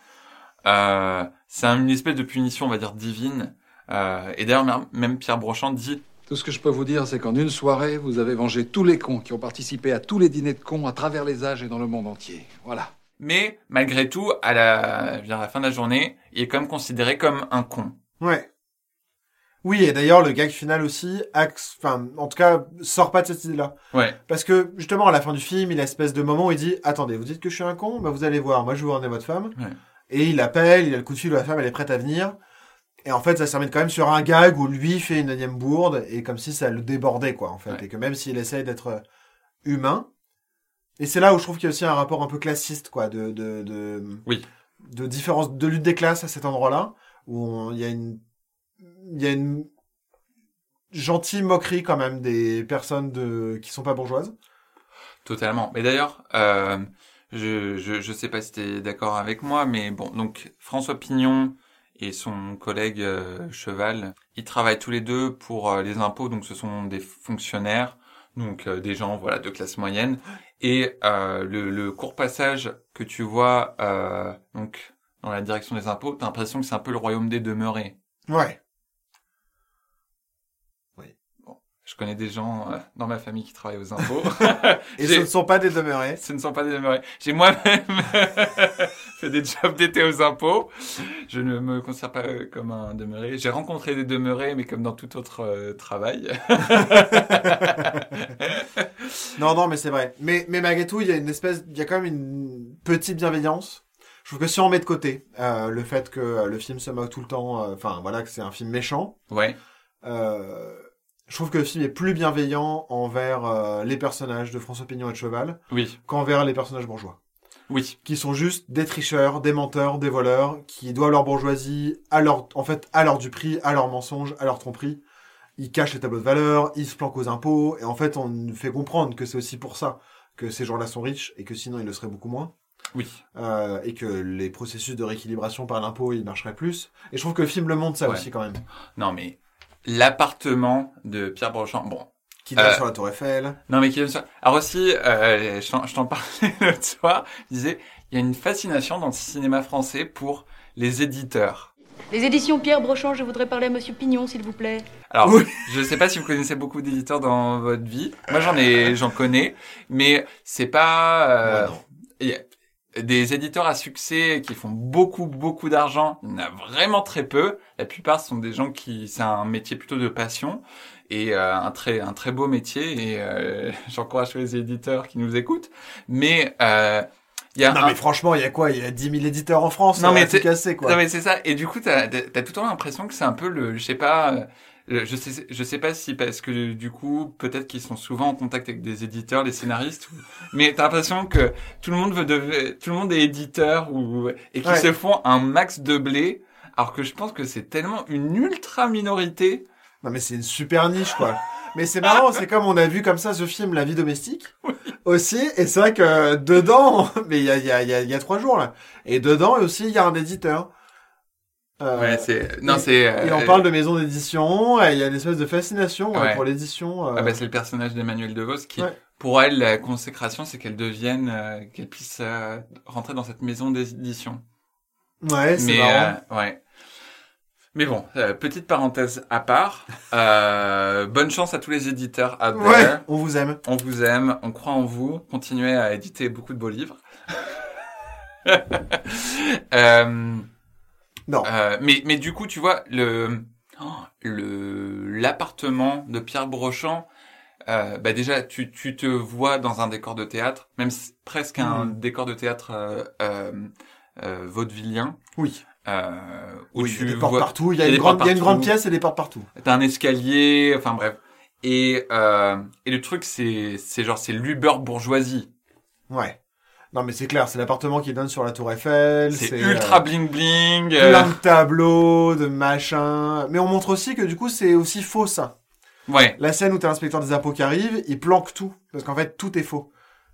Euh, c'est une espèce de punition, on va dire divine. Euh, et d'ailleurs même- même Pierre Brochant dit Tout ce que je peux vous dire, c'est qu'en une soirée, vous avez vengé tous les cons qui ont participé à tous les dîners de cons à travers les âges et dans le monde entier. Voilà. Mais malgré tout à la, je veux dire, à la fin de la journée, il est quand même considéré comme un con. Ouais. Oui, et d'ailleurs, le gag final aussi, axe, enfin, en tout cas, sort pas de cette idée-là. Ouais. Parce que, justement, à la fin du film, il a une espèce de moment où il dit, attendez, vous dites que je suis un con? Bah, vous allez voir, moi, je vous ramener votre femme. Ouais. Et il appelle, il a le coup de fil où la femme, elle est prête à venir. Et en fait, ça se termine quand même sur un gag où lui fait une énième bourde, et comme si ça le débordait, quoi, en fait. Ouais. Et que même s'il essaye d'être euh, humain, et c'est là où je trouve qu'il y a aussi un rapport un peu classiste, quoi, de, de, de, Oui. de différence, de lutte des classes à cet endroit-là, où il y a une, il y a une gentille moquerie quand même des personnes de, qui sont pas bourgeoises. Totalement. Mais d'ailleurs, euh, je, je je sais pas si t'es d'accord avec moi, mais bon, donc François Pignon et son collègue euh, Cheval, ils travaillent tous les deux pour euh, les impôts, donc ce sont des fonctionnaires, donc euh, des gens voilà de classe moyenne. Et euh, le, le court passage que tu vois euh, donc dans la direction des impôts, t'as l'impression que c'est un peu le royaume des demeurés. Ouais. Je connais des gens euh, dans ma famille qui travaillent aux impôts. Et ce ne sont pas des demeurés. Ce ne sont pas des demeurés. J'ai moi-même fait des jobs d'été aux impôts. Je ne me considère pas euh, comme un demeuré. J'ai rencontré des demeurés, mais comme dans tout autre euh, travail. Non, non, mais c'est vrai. Mais, mais malgré tout, il y a une espèce, il y a quand même une petite bienveillance. Je trouve que si on met de côté euh, le fait que euh, le film se moque tout le temps, euh, enfin voilà, que c'est un film méchant, ouais. euh, je trouve que le film est plus bienveillant envers euh, les personnages de François Pignon et de Cheval Oui. qu'envers les personnages bourgeois. Oui. qui sont juste des tricheurs, des menteurs, des voleurs, qui doivent leur bourgeoisie à leur, en fait, à leur du prix, à leur mensonge, à leur tromperie. Ils cachent les tableaux de valeur, ils se planquent aux impôts, et en fait, on nous fait comprendre que c'est aussi pour ça que ces gens-là sont riches, et que sinon ils le seraient beaucoup moins. Oui. Euh, et que les processus de rééquilibration par l'impôt, ils marcheraient plus. Et je trouve que le film le montre ça Ouais. aussi, quand même. Non, mais l'appartement de Pierre Brochant, bon. Qui donne Euh, sur la Tour Eiffel. Non, mais qui donne ça. Alors aussi, euh, je t'en- je t'en parlais l'autre soir, je disais, il y a une fascination dans le cinéma français pour les éditeurs. Les éditions Pierre Brochant, je voudrais parler à Monsieur Pignon, s'il vous plaît. Alors, Oui. je sais pas si vous connaissez beaucoup d'éditeurs dans votre vie. Moi, j'en ai, j'en connais, mais c'est pas. euh, Moi, non. il y a des éditeurs à succès qui font beaucoup, beaucoup d'argent. Il y en a vraiment très peu. La plupart sont des gens qui, c'est un métier plutôt de passion et euh, un très, un très beau métier. Et euh, j'encourage tous les éditeurs qui nous écoutent. Mais euh, il y a Non, un- mais franchement, il y a quoi? Il y a 10 000 éditeurs en France. Non, mais t'es- casser, quoi. non mais c'est ça. Et du coup, t'as as tout le temps l'impression que c'est un peu le, je sais pas, euh, le- je sais, je sais pas si parce que du coup, peut-être qu'ils sont souvent en contact avec des éditeurs, les scénaristes, ou- mais t'as l'impression que tout le monde veut devenir, tout le monde est éditeur ou et qu'ils Ouais. se font un max de blé, alors que je pense que c'est tellement une ultra minorité. Non, mais c'est une super niche, quoi. Mais c'est marrant, c'est comme on a vu comme ça ce film La vie domestique aussi, et c'est vrai que dedans, mais il y a, y, a, y, a, y a trois jours là, et dedans aussi il y a un éditeur. Euh, Ouais, c'est, non, c'est. Et on euh, parle de maison d'édition, il y a une espèce de fascination euh, Ouais. pour l'édition. euh, Ah bah, c'est le personnage d'Emmanuel DeVos qui, Ouais. pour elle, la consécration, c'est qu'elle devienne, euh, qu'elle puisse euh, rentrer dans cette maison d'édition. Ouais, c'est marrant. euh, ouais. Mais bon, euh, petite parenthèse à part. Euh, bonne chance à tous les éditeurs out Ouais, there. on vous aime. On vous aime, on croit en vous. Continuez à éditer beaucoup de beaux livres. euh, Non. euh, mais mais du coup, tu vois le oh, le l'appartement de Pierre Brochant. Euh, bah déjà, tu, tu te vois dans un décor de théâtre, même presque un Mhm. décor de théâtre euh, euh, euh, vaudevillien. Oui. Euh, où Oui, il y tu a des portes vois- partout, il y a, une grande, il y a une grande pièce et des portes partout. T'as un escalier, enfin bref. Et euh, et le truc c'est c'est genre c'est l'Uber bourgeoisie. Ouais. Non, mais c'est clair, c'est l'appartement qui donne sur la Tour Eiffel. C'est euh, ultra bling bling. plein de tableaux, de machins. Mais on montre aussi que du coup, c'est aussi faux ça. Ouais. La scène où t'as l'inspecteur des impôts qui arrive, il planque tout. Parce qu'en fait, tout est faux.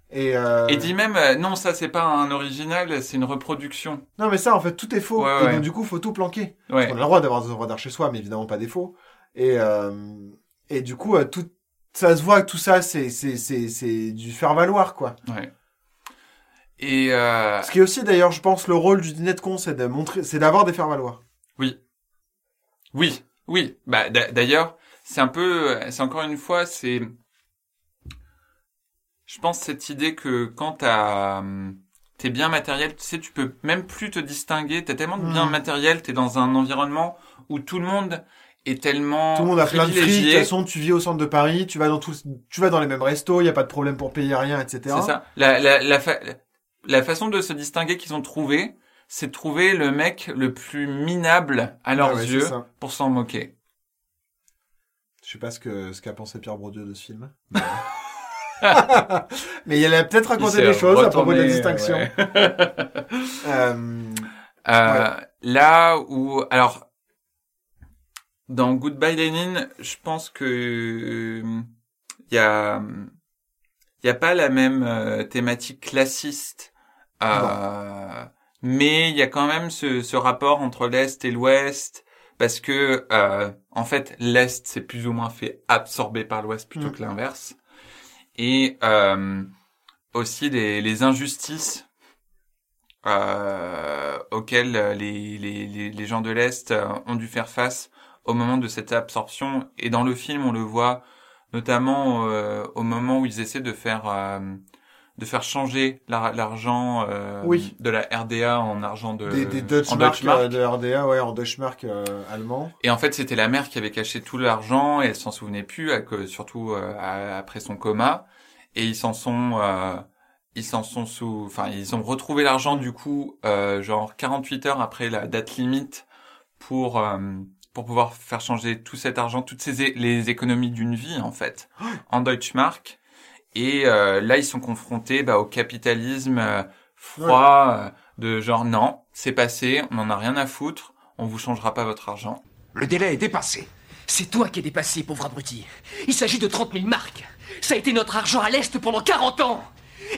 Et, euh... Et dit même euh, non ça c'est pas un original, c'est une reproduction. Non, mais ça, en fait, tout est faux. Ouais, et ouais. donc, du coup, faut tout planquer. Ouais. Parce qu'on a le droit d'avoir des œuvres d'art chez soi, mais évidemment pas des faux. Et, euh... et du coup, euh, tout... ça se voit que tout ça, c'est, c'est, c'est, c'est du faire-valoir, quoi. Ouais. Et euh, Ce qui est aussi, d'ailleurs, je pense, le rôle du dîner de con, c'est de montrer, c'est d'avoir des faire-valoir. oui. Oui, oui. Bah d'a- d'ailleurs, c'est un peu c'est encore une fois c'est je pense cette idée que quand t'as hum, t'es bien matériel, tu sais, tu peux même plus te distinguer. T'as tellement de bien Mm. matériel, t'es dans un environnement où tout le monde est tellement Tout le monde a plein de fric. De toute façon, tu vis au centre de Paris, tu vas dans tout, tu vas dans les mêmes restos, il y a pas de problème pour payer rien, etc. C'est ça. La, la, la, fa- la façon de se distinguer qu'ils ont trouvé, c'est de trouver le mec le plus minable à leurs Ah ouais, yeux pour s'en moquer. Je sais pas ce que, ce qu'a pensé Pierre Bourdieu de ce film. Mais, Mais il a peut-être raconté s'est des choses à propos de la retourné, distinction. ouais. Euh, Euh, Là où, alors, dans Goodbye Lenin, je pense que il y a, il y a pas la même euh, thématique classiste, euh, mais il y a quand même ce, ce rapport entre l'est et l'ouest, parce que euh, en fait l'est c'est plus ou moins fait absorber par l'ouest plutôt Mm. que l'inverse, et euh, aussi les, les injustices euh, auxquelles les, les, les, gens de l'Est euh, ont dû faire face au moment de cette absorption. Et dans le film, on le voit notamment euh, au moment où ils essaient de faire euh, de faire changer l'ar- l'argent euh, Oui. de la RDA en argent de des, des en Deutschmark. euh, de RDA, ouais, en Deutschmark allemand. Et en fait, c'était la mère qui avait caché tout l'argent et elle s'en souvenait plus, que- surtout après son coma. Et ils s'en sont, euh, ils s'en sont sous, enfin, ils ont retrouvé l'argent du coup, euh, genre 48 heures après la date limite pour euh, pour pouvoir faire changer tout cet argent, toutes ces les économies d'une vie en fait, en Deutschmark. Et euh, là, ils sont confrontés bah, au capitalisme euh, froid, euh, de genre non, c'est passé, on n'en a rien à foutre, on vous changera pas votre argent. Le délai est dépassé. C'est toi qui es dépassé, pauvre abruti. Il s'agit de 30 000 marques. Ça a été notre argent à l'Est pendant 40 ans.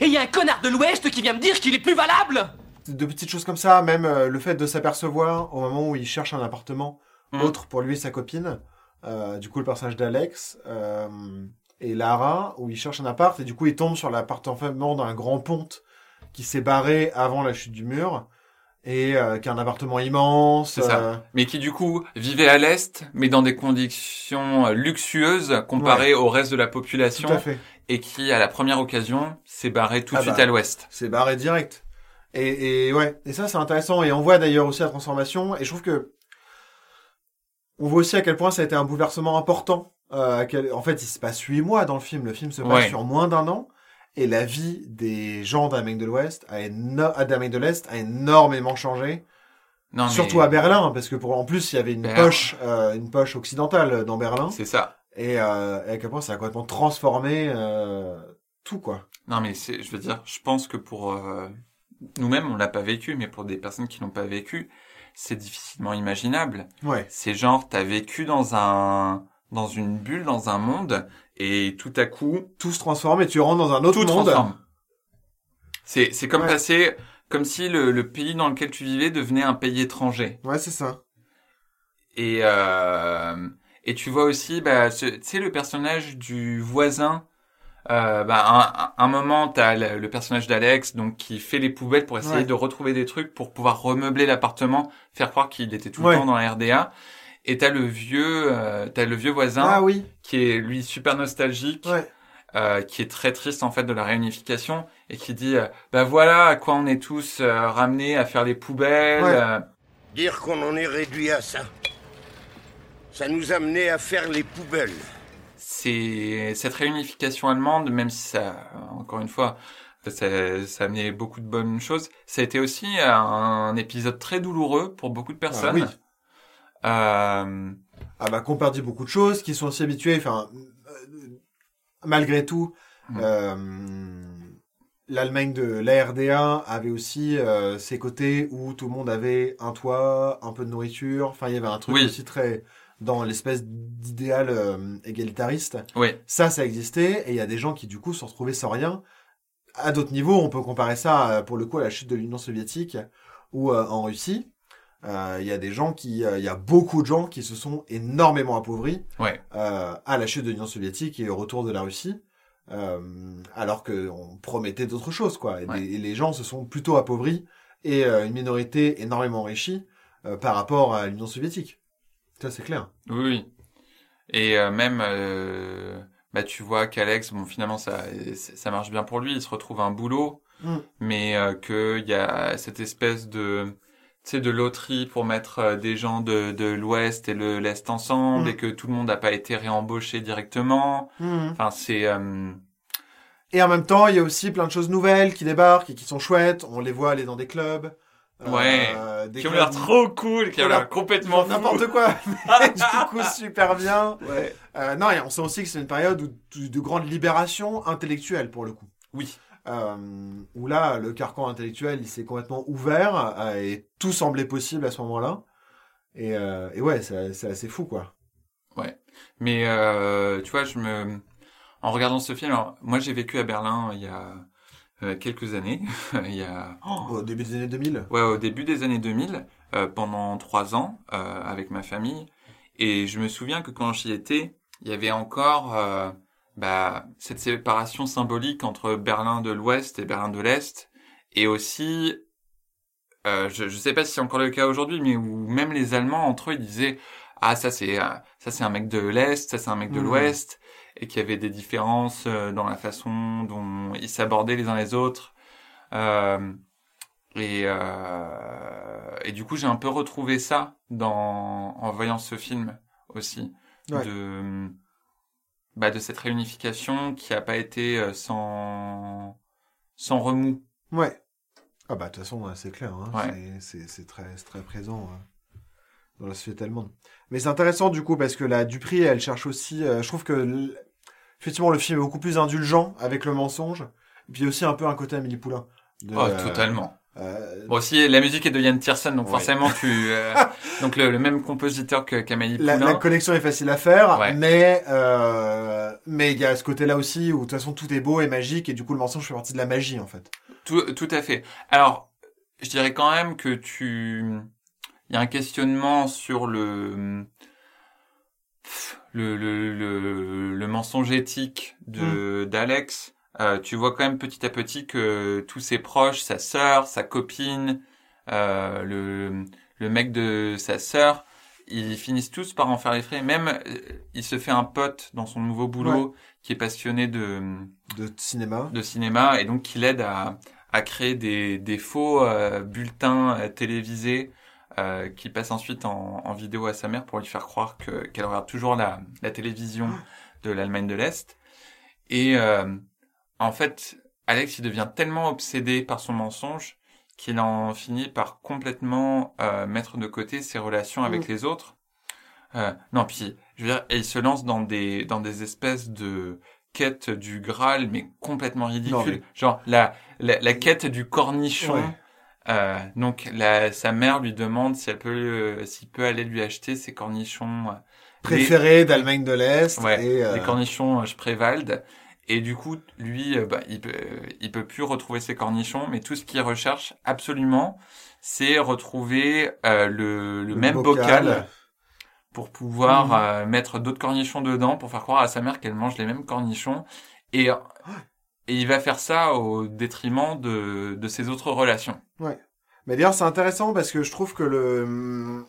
Et il y a un connard de l'Ouest qui vient me dire qu'il est plus valable. De petites choses comme ça, même euh, le fait de s'apercevoir au moment où il cherche un appartement Mm. autre pour lui et sa copine, euh, du coup le personnage d'Alex euh, et Lara, où il cherche un appart et du coup il tombe sur l'appartement d'un grand ponte qui s'est barré avant la chute du mur et euh, qui a un appartement immense. C'est ça. euh, Mais qui du coup vivait à l'Est, mais dans des conditions euh, luxueuses comparées au reste de la population. Tout à fait. Et qui, à la première occasion, s'est barré tout de Ah suite bah, à l'Ouest. C'est barré direct. Et, et ouais, et ça c'est intéressant. Et on voit d'ailleurs aussi la transformation. Et je trouve que on voit aussi à quel point ça a été un bouleversement important. Euh, En fait, il se passe huit mois dans le film. Le film se passe Ouais. sur moins d'un an. Et la vie des gens d'Amérique de l'Ouest, a de l'Est, a énormément changé. Non, mais- Surtout à Berlin, parce que pour en plus il y avait une Berlin. poche, euh, une poche occidentale dans Berlin. C'est ça. Et, euh, et à quel point ça a complètement transformé euh, tout quoi. Non, mais c'est, je veux dire, je pense que pour euh, nous-mêmes, on l'a pas vécu, mais pour des personnes qui l'ont pas vécu, c'est difficilement imaginable. Ouais. C'est genre, t'as vécu dans un, dans une bulle, dans un monde, et tout à coup, tout se transforme et tu rentres dans un autre tout monde. transforme. C'est, c'est comme Ouais. passer, comme si le, le pays dans lequel tu vivais devenait un pays étranger. Ouais, c'est ça. Et euh, et tu vois aussi, bah, tu sais, le personnage du voisin. Euh, bah, un, un- un moment, t'as le, le personnage d'Alex, donc qui fait les poubelles pour essayer Ouais. de retrouver des trucs pour pouvoir remeubler l'appartement, faire croire qu'il était tout Ouais. le temps dans la RDA. Et t'as le vieux, euh, t'as le vieux voisin Ah oui. qui est lui super nostalgique, Ouais. euh, qui est très triste en fait de la réunification et qui dit, euh, bah voilà à quoi on est tous euh, ramenés à faire les poubelles. Ouais. euh, Dire qu'on en est réduit à ça, ça nous a amené à faire les poubelles. c'est cette réunification allemande, même si ça, encore une fois, ça, ça a amené beaucoup de bonnes choses, ça a été aussi un épisode très douloureux pour beaucoup de personnes. oui. Euh, Ah bah qu'on perdit beaucoup de choses, qui sont aussi habitués, enfin euh, malgré tout, Mm. euh, l'Allemagne de la RDA avait aussi euh, ses côtés où tout le monde avait un toit, un peu de nourriture, enfin il y avait un truc Oui. aussi très dans l'espèce d'idéal euh, égalitariste. Oui. Ça, ça existait, et il y a des gens qui du coup se retrouvaient sans rien. À d'autres niveaux, on peut comparer ça pour le coup à la chute de l'Union soviétique ou en Russie. Euh, Il y a des gens qui, euh, il y a beaucoup de gens qui se sont énormément appauvris Ouais. euh, à la chute de l'Union soviétique et au retour de la Russie, euh, alors qu'on promettait d'autres choses, quoi. Et, Ouais. des- et les gens se sont plutôt appauvris et une minorité énormément enrichie par rapport à l'Union soviétique. Ça, c'est clair. Oui, oui. Et euh, même, euh, bah, tu vois qu'Alex, bon, finalement, ça, ça marche bien pour lui. Il se retrouve un boulot, Mm. mais euh, qu'il y a cette espèce de, tu sais, de loterie pour mettre euh, des gens de, de l'Ouest et le l'Est ensemble Mm. et que tout le monde n'a pas été réembauché directement. Mhm. Enfin, c'est, euh, Et en même temps, il y a aussi plein de choses nouvelles qui débarquent et qui sont chouettes. On les voit aller dans des clubs. euh, ouais, des qui ont clubs- l'air trop cool, qui ont l'air complètement n'importe quoi, mais du coup super bien. Ouais. Euh, non, et on sait aussi que c'est une période où- de grande libération intellectuelle pour le coup. Oui. Euh, où là, le carcan intellectuel, il s'est complètement ouvert euh, et tout semblait possible à ce moment-là. Et, euh, et ouais, c'est assez fou, quoi. Ouais. Mais tu vois, je me, en regardant ce film, alors, moi j'ai vécu à Berlin il y a euh, quelques années, il y a Au début des années 2000. Ouais, au début des années 2000, euh, pendant trois ans, euh, avec ma famille. Et je me souviens que quand j'y étais, il y avait encore bah, cette séparation symbolique entre Berlin de l'Ouest et Berlin de l'Est. Et aussi, euh, je ne sais pas si c'est encore le cas aujourd'hui, mais où même les Allemands, entre eux, ils disaient « Ah, ça c'est euh, ça c'est un mec de l'Est, ça c'est un mec de Mhm. l'Ouest », et qu'il y avait des différences euh, dans la façon dont ils s'abordaient les uns les autres. Euh, et, euh, et du coup, j'ai un peu retrouvé ça dans, en voyant ce film aussi. Ouais. De, bah, de cette réunification qui a pas été euh, sans, sans remous. Ouais. Ah bah de toute façon, c'est clair. Hein. Ouais. C'est- très, très présent euh, dans la société allemande. Mais c'est intéressant du coup parce que la Dupri, elle cherche aussi... euh, je trouve que effectivement le film est beaucoup plus indulgent avec le mensonge. Et puis aussi un peu un côté Amélie Poulain. de, oh, euh, totalement. Euh, Bon, aussi, la musique est de Yann Tiersen, donc Ouais. forcément, tu, euh, donc le, le même compositeur que qu'Amélie la, Poulain. la connexion est facile à faire, Ouais. mais euh, mais il y a ce côté-là aussi où de toute façon tout est beau et magique et du coup le mensonge fait partie de la magie en fait. Tout, tout à fait. Alors, je dirais quand même que tu, il y a un questionnement sur le, le, le, le, le mensonge éthique de, d'Alex. Euh, tu vois quand même petit à petit que tous ses proches, sa sœur, sa copine, euh, le, le mec de sa sœur, ils finissent tous par en faire les frais. Même, euh, il se fait un pote dans son nouveau boulot qui est passionné de, De cinéma. de cinéma et donc qui l'aide à, à créer des, des faux euh, bulletins euh, télévisés euh, qui passent ensuite en, en vidéo à sa mère pour lui faire croire que qu'elle regarde toujours la, la télévision de l'Allemagne de l'Est. Et euh, en fait, Alex il devient tellement obsédé par son mensonge qu'il en finit par complètement euh, mettre de côté ses relations avec les autres. Euh, non, puis je veux dire, et il se lance dans des dans des espèces de quêtes du Graal, mais complètement ridicules. Non, mais- Genre la, la la quête du cornichon. Ouais. Euh, donc la, sa mère lui demande si elle peut euh, s'il peut aller lui acheter ses cornichons euh, Préféré d'Allemagne de l'Est. Ouais, et, les cornichons euh, Spreewald. Et du coup, lui, euh, bah, il peut, euh, il peut plus retrouver ses cornichons, mais tout ce qu'il recherche absolument, c'est retrouver euh, le, le, Le même bocal. bocal, pour pouvoir euh, mettre d'autres cornichons dedans, pour faire croire à sa mère qu'elle mange les mêmes cornichons. Et, et il va faire ça au détriment de, de ses autres relations. Ouais. Mais d'ailleurs, c'est intéressant parce que je trouve que le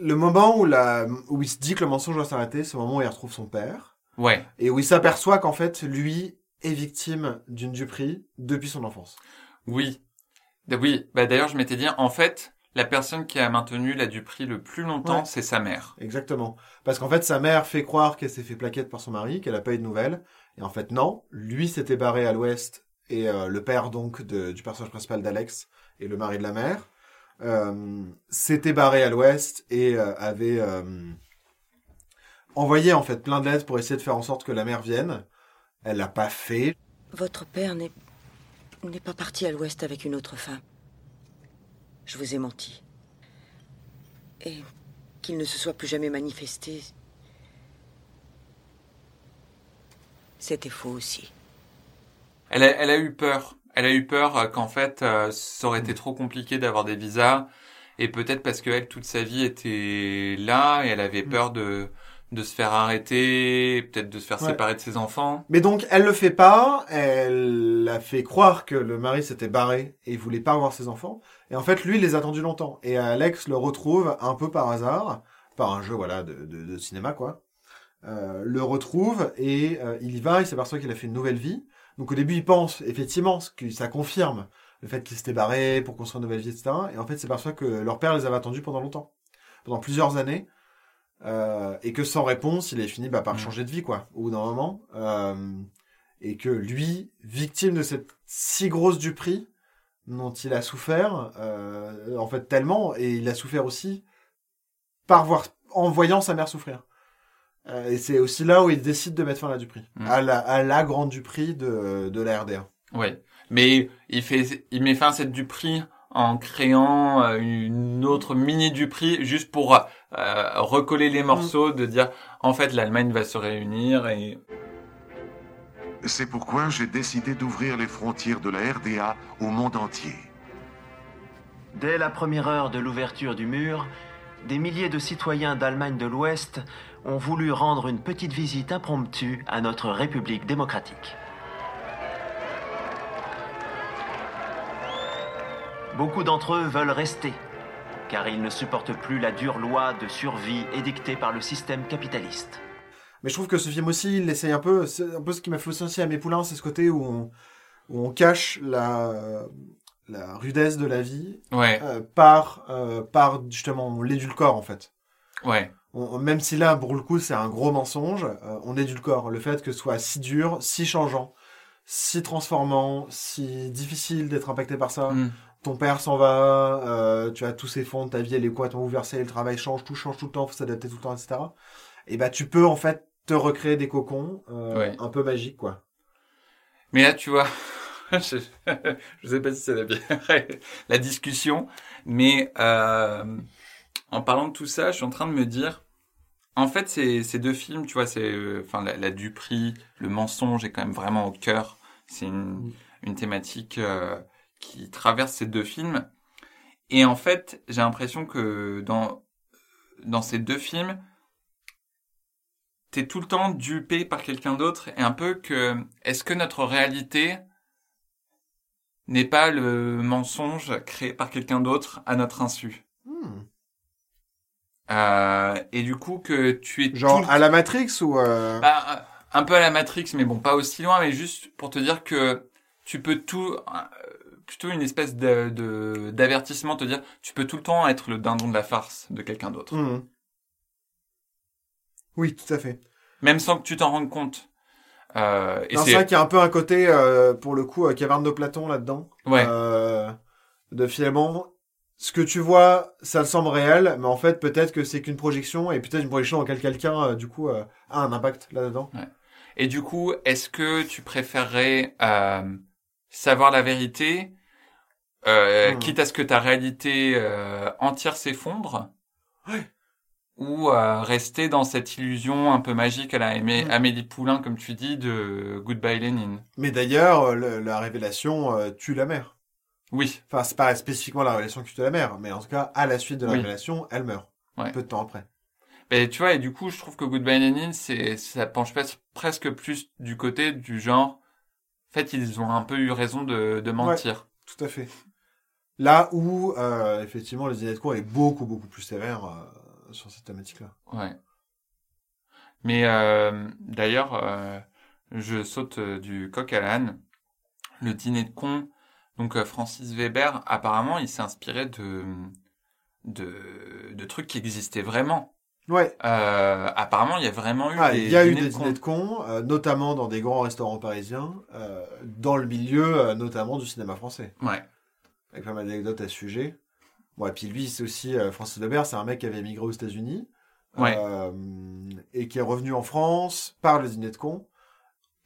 le moment où la où il se dit que le mensonge doit s'arrêter, c'est le moment où il retrouve son père Ouais, et où il s'aperçoit qu'en fait, lui est victime d'une duperie depuis son enfance. oui. Oui, bah d'ailleurs, je m'étais dit, en fait, la personne qui a maintenu la Duperie le plus longtemps, Ouais. c'est sa mère. Exactement. Parce qu'en fait, sa mère fait croire qu'elle s'est fait plaquette par son mari, qu'elle a pas eu de nouvelles. Et en fait, non. Lui s'était barré à l'ouest et euh, le père donc de- du personnage principal d'Alex et le mari de la mère euh, s'était barré à l'ouest et euh, avait euh, envoyé en fait plein de lettres pour essayer de faire en sorte que la mère vienne. Elle l'a pas fait. Votre père n'est n'est pas parti à l'ouest avec une autre femme. Je vous ai menti. Et qu'il ne se soit plus jamais manifesté. C'était faux aussi. Elle a, elle a eu peur. Elle a eu peur euh, qu'en fait, euh, ça aurait été trop compliqué d'avoir des visas. Et peut-être parce qu'elle, toute sa vie, était là et elle avait peur de, de se faire arrêter, peut-être de se faire Ouais. séparer de ses enfants. Mais donc, elle le fait pas. Elle a fait croire que le mari s'était barré et voulait pas revoir ses enfants. Et en fait, lui, il les a attendus longtemps. Et Alex le retrouve un peu par hasard, par un jeu, voilà, de, de, de cinéma, quoi. Euh, le retrouve et euh, il y va. Il s'aperçoit qu'il a fait une nouvelle vie. Donc au début, il pense effectivement que ça confirme le fait qu'il s'était barré pour construire une nouvelle vie, etc. Et en fait, il s'aperçoit que leur père les avait attendus pendant longtemps, pendant plusieurs années. Euh, et que sans réponse, il est fini bah, par changer de vie, quoi, au bout d'un moment. Euh, et que lui, victime de cette si grosse duperie dont il a souffert, euh, en fait tellement, et il a souffert aussi par voir, en voyant sa mère souffrir. Euh, et c'est aussi là où il décide de mettre fin à la duperie, Mm. à, la, à la grande duperie de, de la RDA. Ouais. Mais il fait, il met fin à cette Duperie en créant euh, une autre mini Duperie juste pour euh, recoller les morceaux, de dire en fait l'Allemagne va se réunir et C'est pourquoi j'ai décidé d'ouvrir les frontières de la RDA au monde entier. Dès la première heure de l'ouverture du mur, des milliers de citoyens d'Allemagne de l'Ouest ont voulu rendre une petite visite impromptue à notre République démocratique. Beaucoup d'entre eux veulent rester, car ils ne supportent plus la dure loi de survie édictée par le système capitaliste. Mais je trouve que ce film aussi, il essaye un peu, c'est un peu ce qui m'a fait aussi à mes poulains, c'est ce côté où on, où on cache la, la rudesse de la vie Ouais. euh, par, euh, par justement l'édulcore en fait. ouais. On- même si là, pour le coup, c'est un gros mensonge, euh, on édulcore le fait que ce soit si dur, si changeant, si transformant, si difficile d'être impacté par ça. Mm. Ton père s'en va, euh, tu as tous ces fonds, ta vie elle est complètement bouleversée, le travail change, tout change tout le temps, faut s'adapter tout le temps, etc. Et bah tu peux en fait te recréer des cocons euh, Ouais. un peu magiques quoi. Mais là, tu vois, je, je sais pas si c'est la, la discussion, mais euh, en parlant de tout ça, je suis en train de me dire, en fait, ces, ces deux films, tu vois, c'est, enfin, la, la Duperie, le mensonge est quand même vraiment au cœur. C'est une, une thématique qui traverse ces deux films. Et en fait, j'ai l'impression que dans dans ces deux films, t'es tout le temps dupé par quelqu'un d'autre et un peu que est-ce que notre réalité n'est pas le mensonge créé par quelqu'un d'autre à notre insu? Hmm. Euh, et du coup que tu es Genre tout à la Matrix ou euh, Bah, un peu à la Matrix mais bon pas aussi loin mais juste pour te dire que tu peux tout plutôt une espèce de d'avertissement te dire tu peux tout le temps être le dindon de la farce de quelqu'un d'autre hmm. Oui, tout à fait. même sans que tu t'en rendes compte euh, et c'est vrai qu'il y a un peu un côté, euh, pour le coup, euh, caverne de Platon là-dedans. Ouais. Euh, de finalement, ce que tu vois, ça te semble réel, mais en fait, peut-être que c'est qu'une projection, et peut-être une projection dans laquelle quelqu'un, du coup, a un impact là-dedans. Et du coup, est-ce que tu préférerais savoir la vérité, euh, Hmm. quitte à ce que ta réalité euh, entière s'effondre, ou euh, rester dans cette illusion un peu magique à la Amé- Hmm. Amélie Poulain, comme tu dis, de Goodbye Lénine Mais d'ailleurs, euh, la révélation euh, tue la mère. Oui. Enfin, c'est pas spécifiquement la révélation qui tue la mère, mais en tout cas, à la suite de la Oui. révélation, elle meurt. Ouais. Peu de temps après. Ben, tu vois, et du coup, je trouve que Goodbye Lénine, c'est, ça penche pres- presque plus du côté du genre, en fait, ils ont un peu eu raison de, de mentir. Tout à fait. Là où, euh, effectivement, le dîner de cour est beaucoup, beaucoup plus sévère euh, sur cette thématique-là. Ouais. Mais euh, d'ailleurs, je saute du coq à l'âne. Le dîner de con, donc Francis Weber, apparemment, il s'est inspiré de, de de trucs qui existaient vraiment. Ouais. Euh, apparemment, il y a vraiment eu Ah, des il y a eu dîners des de dîners de cons, euh, notamment dans des grands restaurants parisiens, euh, dans le milieu notamment du cinéma français. Ouais. Avec pas mal d'anecdotes à ce sujet. Bon, et puis lui, c'est aussi Francis Weber, c'est un mec qui avait émigré aux États-Unis Ouais. et qui est revenu en France par le dîner de cons,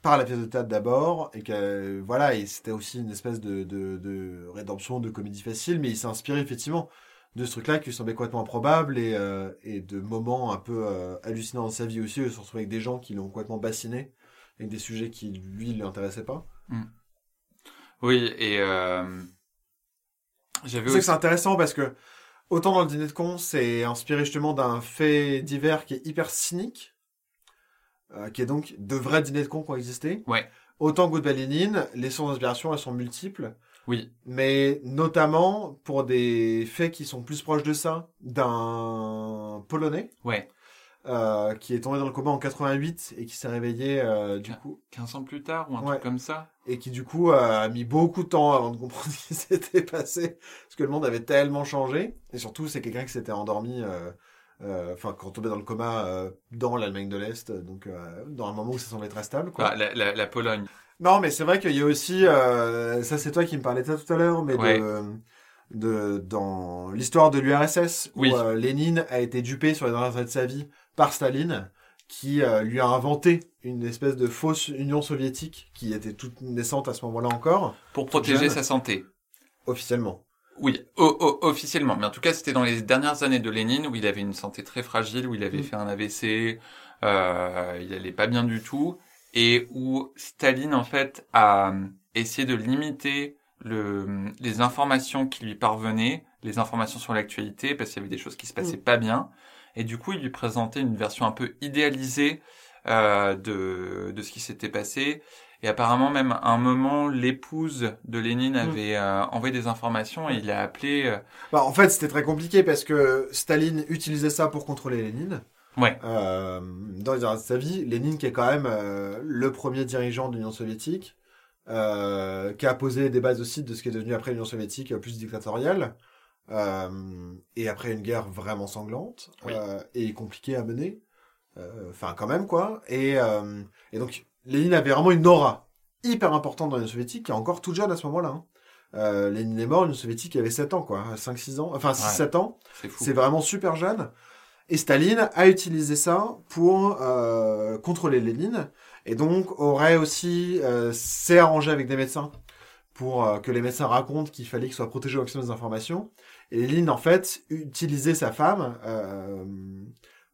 par la pièce de théâtre d'abord, et que voilà, et c'était aussi une espèce de, de, de rédemption de comédie facile, mais il s'est inspiré effectivement de ce truc-là qui lui semblait complètement improbable et, euh, et de moments un peu euh, hallucinants dans sa vie aussi, de se retrouver avec des gens qui l'ont complètement bassiné, avec des sujets qui lui ne l'intéressaient pas. Oui, et euh, C'est que aussi... c'est intéressant parce que autant dans le dîner de con, c'est inspiré justement d'un fait divers qui est hyper cynique, euh, qui est donc de vrais dîners de con qui ont existé. Ouais. Autant Good Lénine, les sources d'inspiration, elles sont multiples. Oui. Mais notamment pour des faits qui sont plus proches de ça, d'un Polonais. Ouais. euh, qui est tombé dans le coma en 88 et qui s'est réveillé euh, du coup 15 ans plus tard ou un Ouais. truc comme ça. et qui du coup euh, a mis beaucoup de temps avant de comprendre ce qui s'était passé parce que le monde avait tellement changé et surtout c'est quelqu'un qui s'était endormi euh, euh, enfin quand tombé dans le coma euh, dans l'Allemagne de l'Est donc euh, dans un moment où ça semblait très stable quoi. Bah, la, la, la Pologne. Non mais c'est vrai qu'il y a aussi euh, ça c'est toi qui me parlais de ça tout à l'heure mais Ouais. de de dans l'histoire de l'URSS où Oui. euh, Lénine a été dupé sur les dernières années de sa vie par Staline qui euh, lui a inventé une espèce de fausse Union soviétique qui était toute naissante à ce moment-là encore Pour protéger jeune, sa santé. officiellement Oui, o- o- officiellement. Mais en tout cas, c'était dans les dernières années de Lénine où il avait une santé très fragile, où il avait Mm. fait un AVC, euh, il allait pas bien du tout, et où Staline, en fait, a euh, essayé de limiter le, les informations qui lui parvenaient, les informations sur l'actualité, parce qu'il y avait des choses qui se passaient Mm. pas bien. Et du coup, il lui présentait une version un peu idéalisée euh, de, de ce qui s'était passé. Et apparemment, même à un moment, l'épouse de Lénine Mm. avait euh, envoyé des informations et il a appelé. euh, Bah, en fait, c'était très compliqué parce que Staline utilisait ça pour contrôler Lénine. Ouais. Euh, dans les années de sa vie, Lénine qui est quand même euh, le premier dirigeant de l'Union soviétique, euh, qui a posé des bases aussi de ce qui est devenu après l'Union soviétique euh, plus dictatoriale, euh, et après une guerre vraiment sanglante Oui. euh, et compliquée à mener. Euh, Enfin, quand même quoi. Et, euh, et donc, Lénine avait vraiment une aura hyper importante dans l'Union soviétique, qui est encore toute jeune à ce moment-là. hein. Euh, Lénine est mort, l'Union soviétique avait 7 ans, quoi. 5-6 ans. Enfin, 6-7 ans. C'est fou. C'est vraiment super jeune. Et Staline a utilisé ça pour euh, contrôler Lénine. Et donc, aurait aussi... Euh, s'est arrangé avec des médecins pour euh, que les médecins racontent qu'il fallait qu'il soit protégé au maximum des informations. Et Lynn, en fait, utilisait sa femme euh,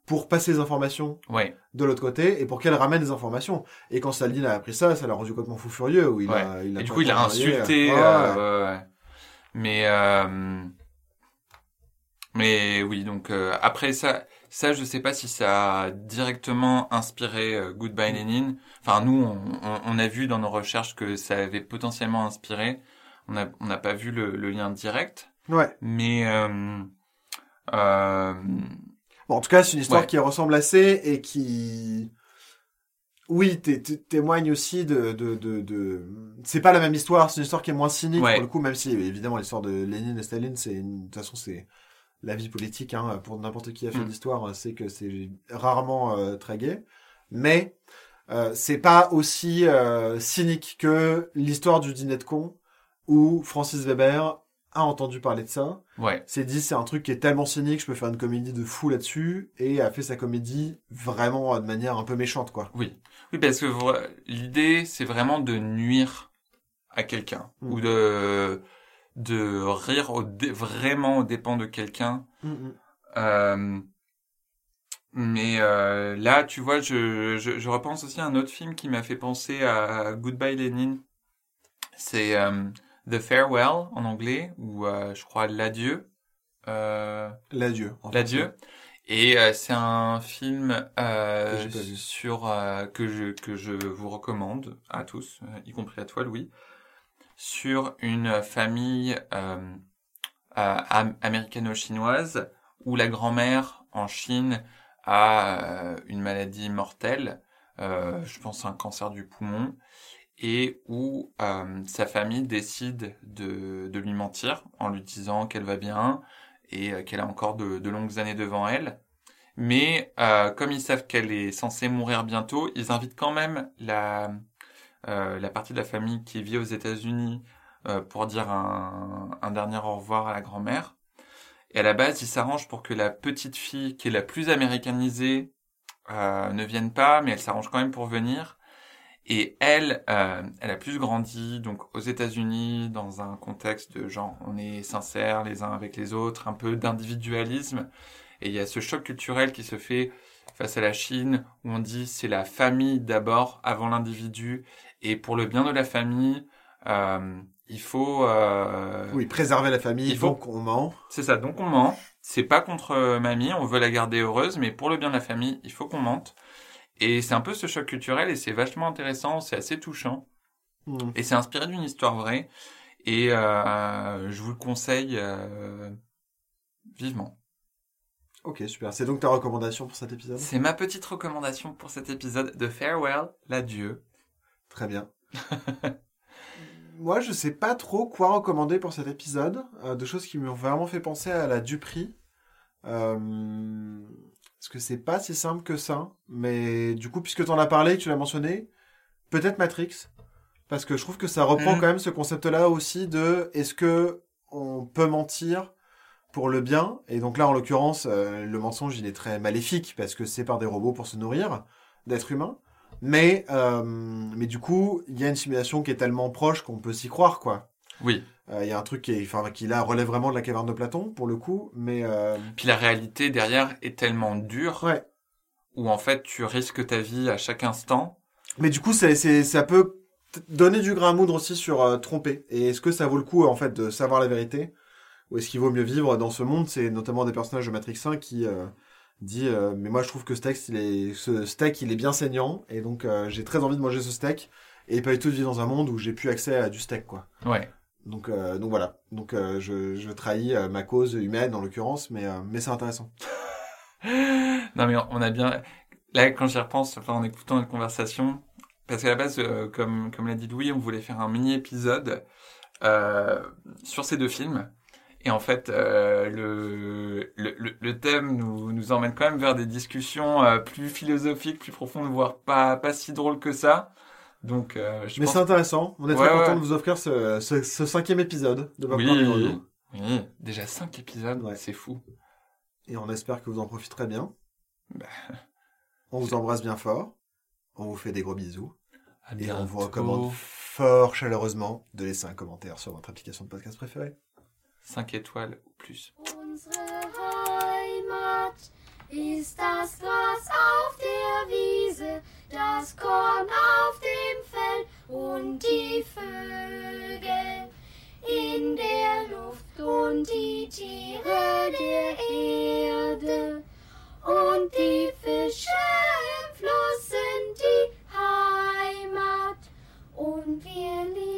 pour passer les informations Ouais. de l'autre côté et pour qu'elle ramène des informations. Et quand Saladin a appris ça, ça l'a rendu complètement fou furieux. Où il Ouais. a, il a et du coup, il a insulté. Ouais, euh, ouais. Mais, euh, mais oui, donc euh, après ça, ça, je sais pas si ça a directement inspiré euh, Goodbye Lenin. Enfin, nous, on, on, on a vu dans nos recherches que ça avait potentiellement inspiré. On n'a on pas vu le, le lien direct. Ouais. Mais euh, euh, Bon, en tout cas, c'est une histoire Ouais. qui ressemble assez et qui, oui, té- té- témoigne aussi de, de, de, de... c'est pas la même histoire, c'est une histoire qui est moins cynique Ouais. pour le coup, même si évidemment l'histoire de Lénine et Staline, c'est une... de toute façon c'est la vie politique, hein, pour n'importe qui a fait Mm. l'histoire, c'est que c'est rarement euh, très gai, mais euh, c'est pas aussi euh, cynique que l'histoire du dîner de con où Francis Weber a entendu parler de ça ouais. s'est dit c'est un truc qui est tellement cynique, je peux faire une comédie de fou là-dessus, et a fait sa comédie vraiment euh, de manière un peu méchante, quoi. Oui, oui, parce que l'idée, c'est vraiment de nuire à quelqu'un Mm. ou de de rire au vraiment aux dépens de quelqu'un. Mm, Euh, mais euh, là, tu vois, je, je, je repense aussi à un autre film qui m'a fait penser à Goodbye Lenin. C'est euh, The Farewell en anglais, ou je crois L'Adieu. L'adieu. en L'Adieu. Et euh, c'est un film euh, Que sur euh, que je que je vous recommande à tous, y compris à toi, Louis, sur une famille euh, euh, am- américano-chinoise où la grand-mère en Chine a euh, une maladie mortelle, euh, je pense un cancer du poumon, et où euh, sa famille décide de, de lui mentir en lui disant qu'elle va bien et qu'elle a encore de, de longues années devant elle. Mais comme ils savent qu'elle est censée mourir bientôt, ils invitent quand même la, la partie de la famille qui vit aux États-Unis euh, pour dire un, dernier au revoir à la grand-mère. Et à la base, ils s'arrangent pour que la petite fille, qui est la plus américanisée, euh, ne vienne pas, mais elle s'arrange quand même pour venir. Et elle, euh, elle a plus grandi donc aux États-Unis dans un contexte de genre on est sincères les uns avec les autres, un peu d'individualisme. Et il y a ce choc culturel qui se fait face à la Chine où on dit c'est la famille d'abord avant l'individu et pour le bien de la famille, euh, il faut euh, Oui, préserver la famille, il faut donc on ment. c'est ça, donc on ment. C'est pas contre euh, mamie, on veut la garder heureuse, mais pour le bien de la famille, il faut qu'on mente. Et c'est un peu ce choc culturel et c'est vachement intéressant, c'est assez touchant. Mm. Et c'est inspiré d'une histoire vraie. Et euh, je vous le conseille euh, vivement. Ok, super. C'est donc ta recommandation pour cet épisode? C'est ma petite recommandation pour cet épisode de Farewell, l'adieu. Très bien. Moi, je sais pas trop quoi recommander pour cet épisode. Euh, de choses qui m'ont vraiment fait penser à la Dupri. Euh, parce que c'est pas si simple que ça. Mais du coup, puisque tu en as parlé, que tu l'as mentionné, peut-être Matrix. Parce que je trouve que ça reprend Mhm. quand même ce concept-là aussi de est-ce que on peut mentir pour le bien? Et donc là, en l'occurrence, euh, le mensonge, il est très maléfique parce que c'est par des robots pour se nourrir d'êtres humains. Mais, euh, mais du coup, il y a une simulation qui est tellement proche qu'on peut s'y croire, quoi. Oui. Euh, Il y a un truc qui, est, enfin, qui là relève vraiment de la caverne de Platon, pour le coup, mais... euh, Puis la réalité derrière est tellement dure, Ouais. où en fait tu risques ta vie à chaque instant. Mais du coup, c'est, c'est, ça peut donner du grain à moudre aussi sur euh, tromper. Et est-ce que ça vaut le coup, en fait, de savoir la vérité? Ou est-ce qu'il vaut mieux vivre dans ce monde? C'est notamment des personnages de Matrix 1 qui dit euh, Mais moi, je trouve que ce texte, il est, ce steak, il est bien saignant. Et donc, euh, j'ai très envie de manger ce steak. Et pas du tout de vivre dans un monde où j'ai plus accès à du steak, quoi. Ouais. Donc, euh, donc voilà. Donc, je, je trahis ma cause humaine, en l'occurrence. Mais, mais c'est intéressant. non mais on a bien là quand j'y repense enfin en écoutant notre conversation parce qu'à la base comme comme l'a dit Louis on voulait faire un mini épisode sur ces deux films et en fait euh, le, le le thème nous nous emmène quand même vers des discussions euh, plus philosophiques plus profondes voire pas pas si drôles que ça donc euh, je Mais pense- c'est intéressant. On est Ouais, très ouais. content de vous offrir ce, ce, ce cinquième épisode de oui, et Grenouille. oui déjà cinq épisodes c'est fou Et on espère que vous en profiterez bien. Bah. On vous embrasse bien fort. On vous fait des gros bisous. À Et on vous recommande fort chaleureusement de laisser un commentaire sur votre application de podcast préférée. 5 étoiles ou plus. Und wir lieben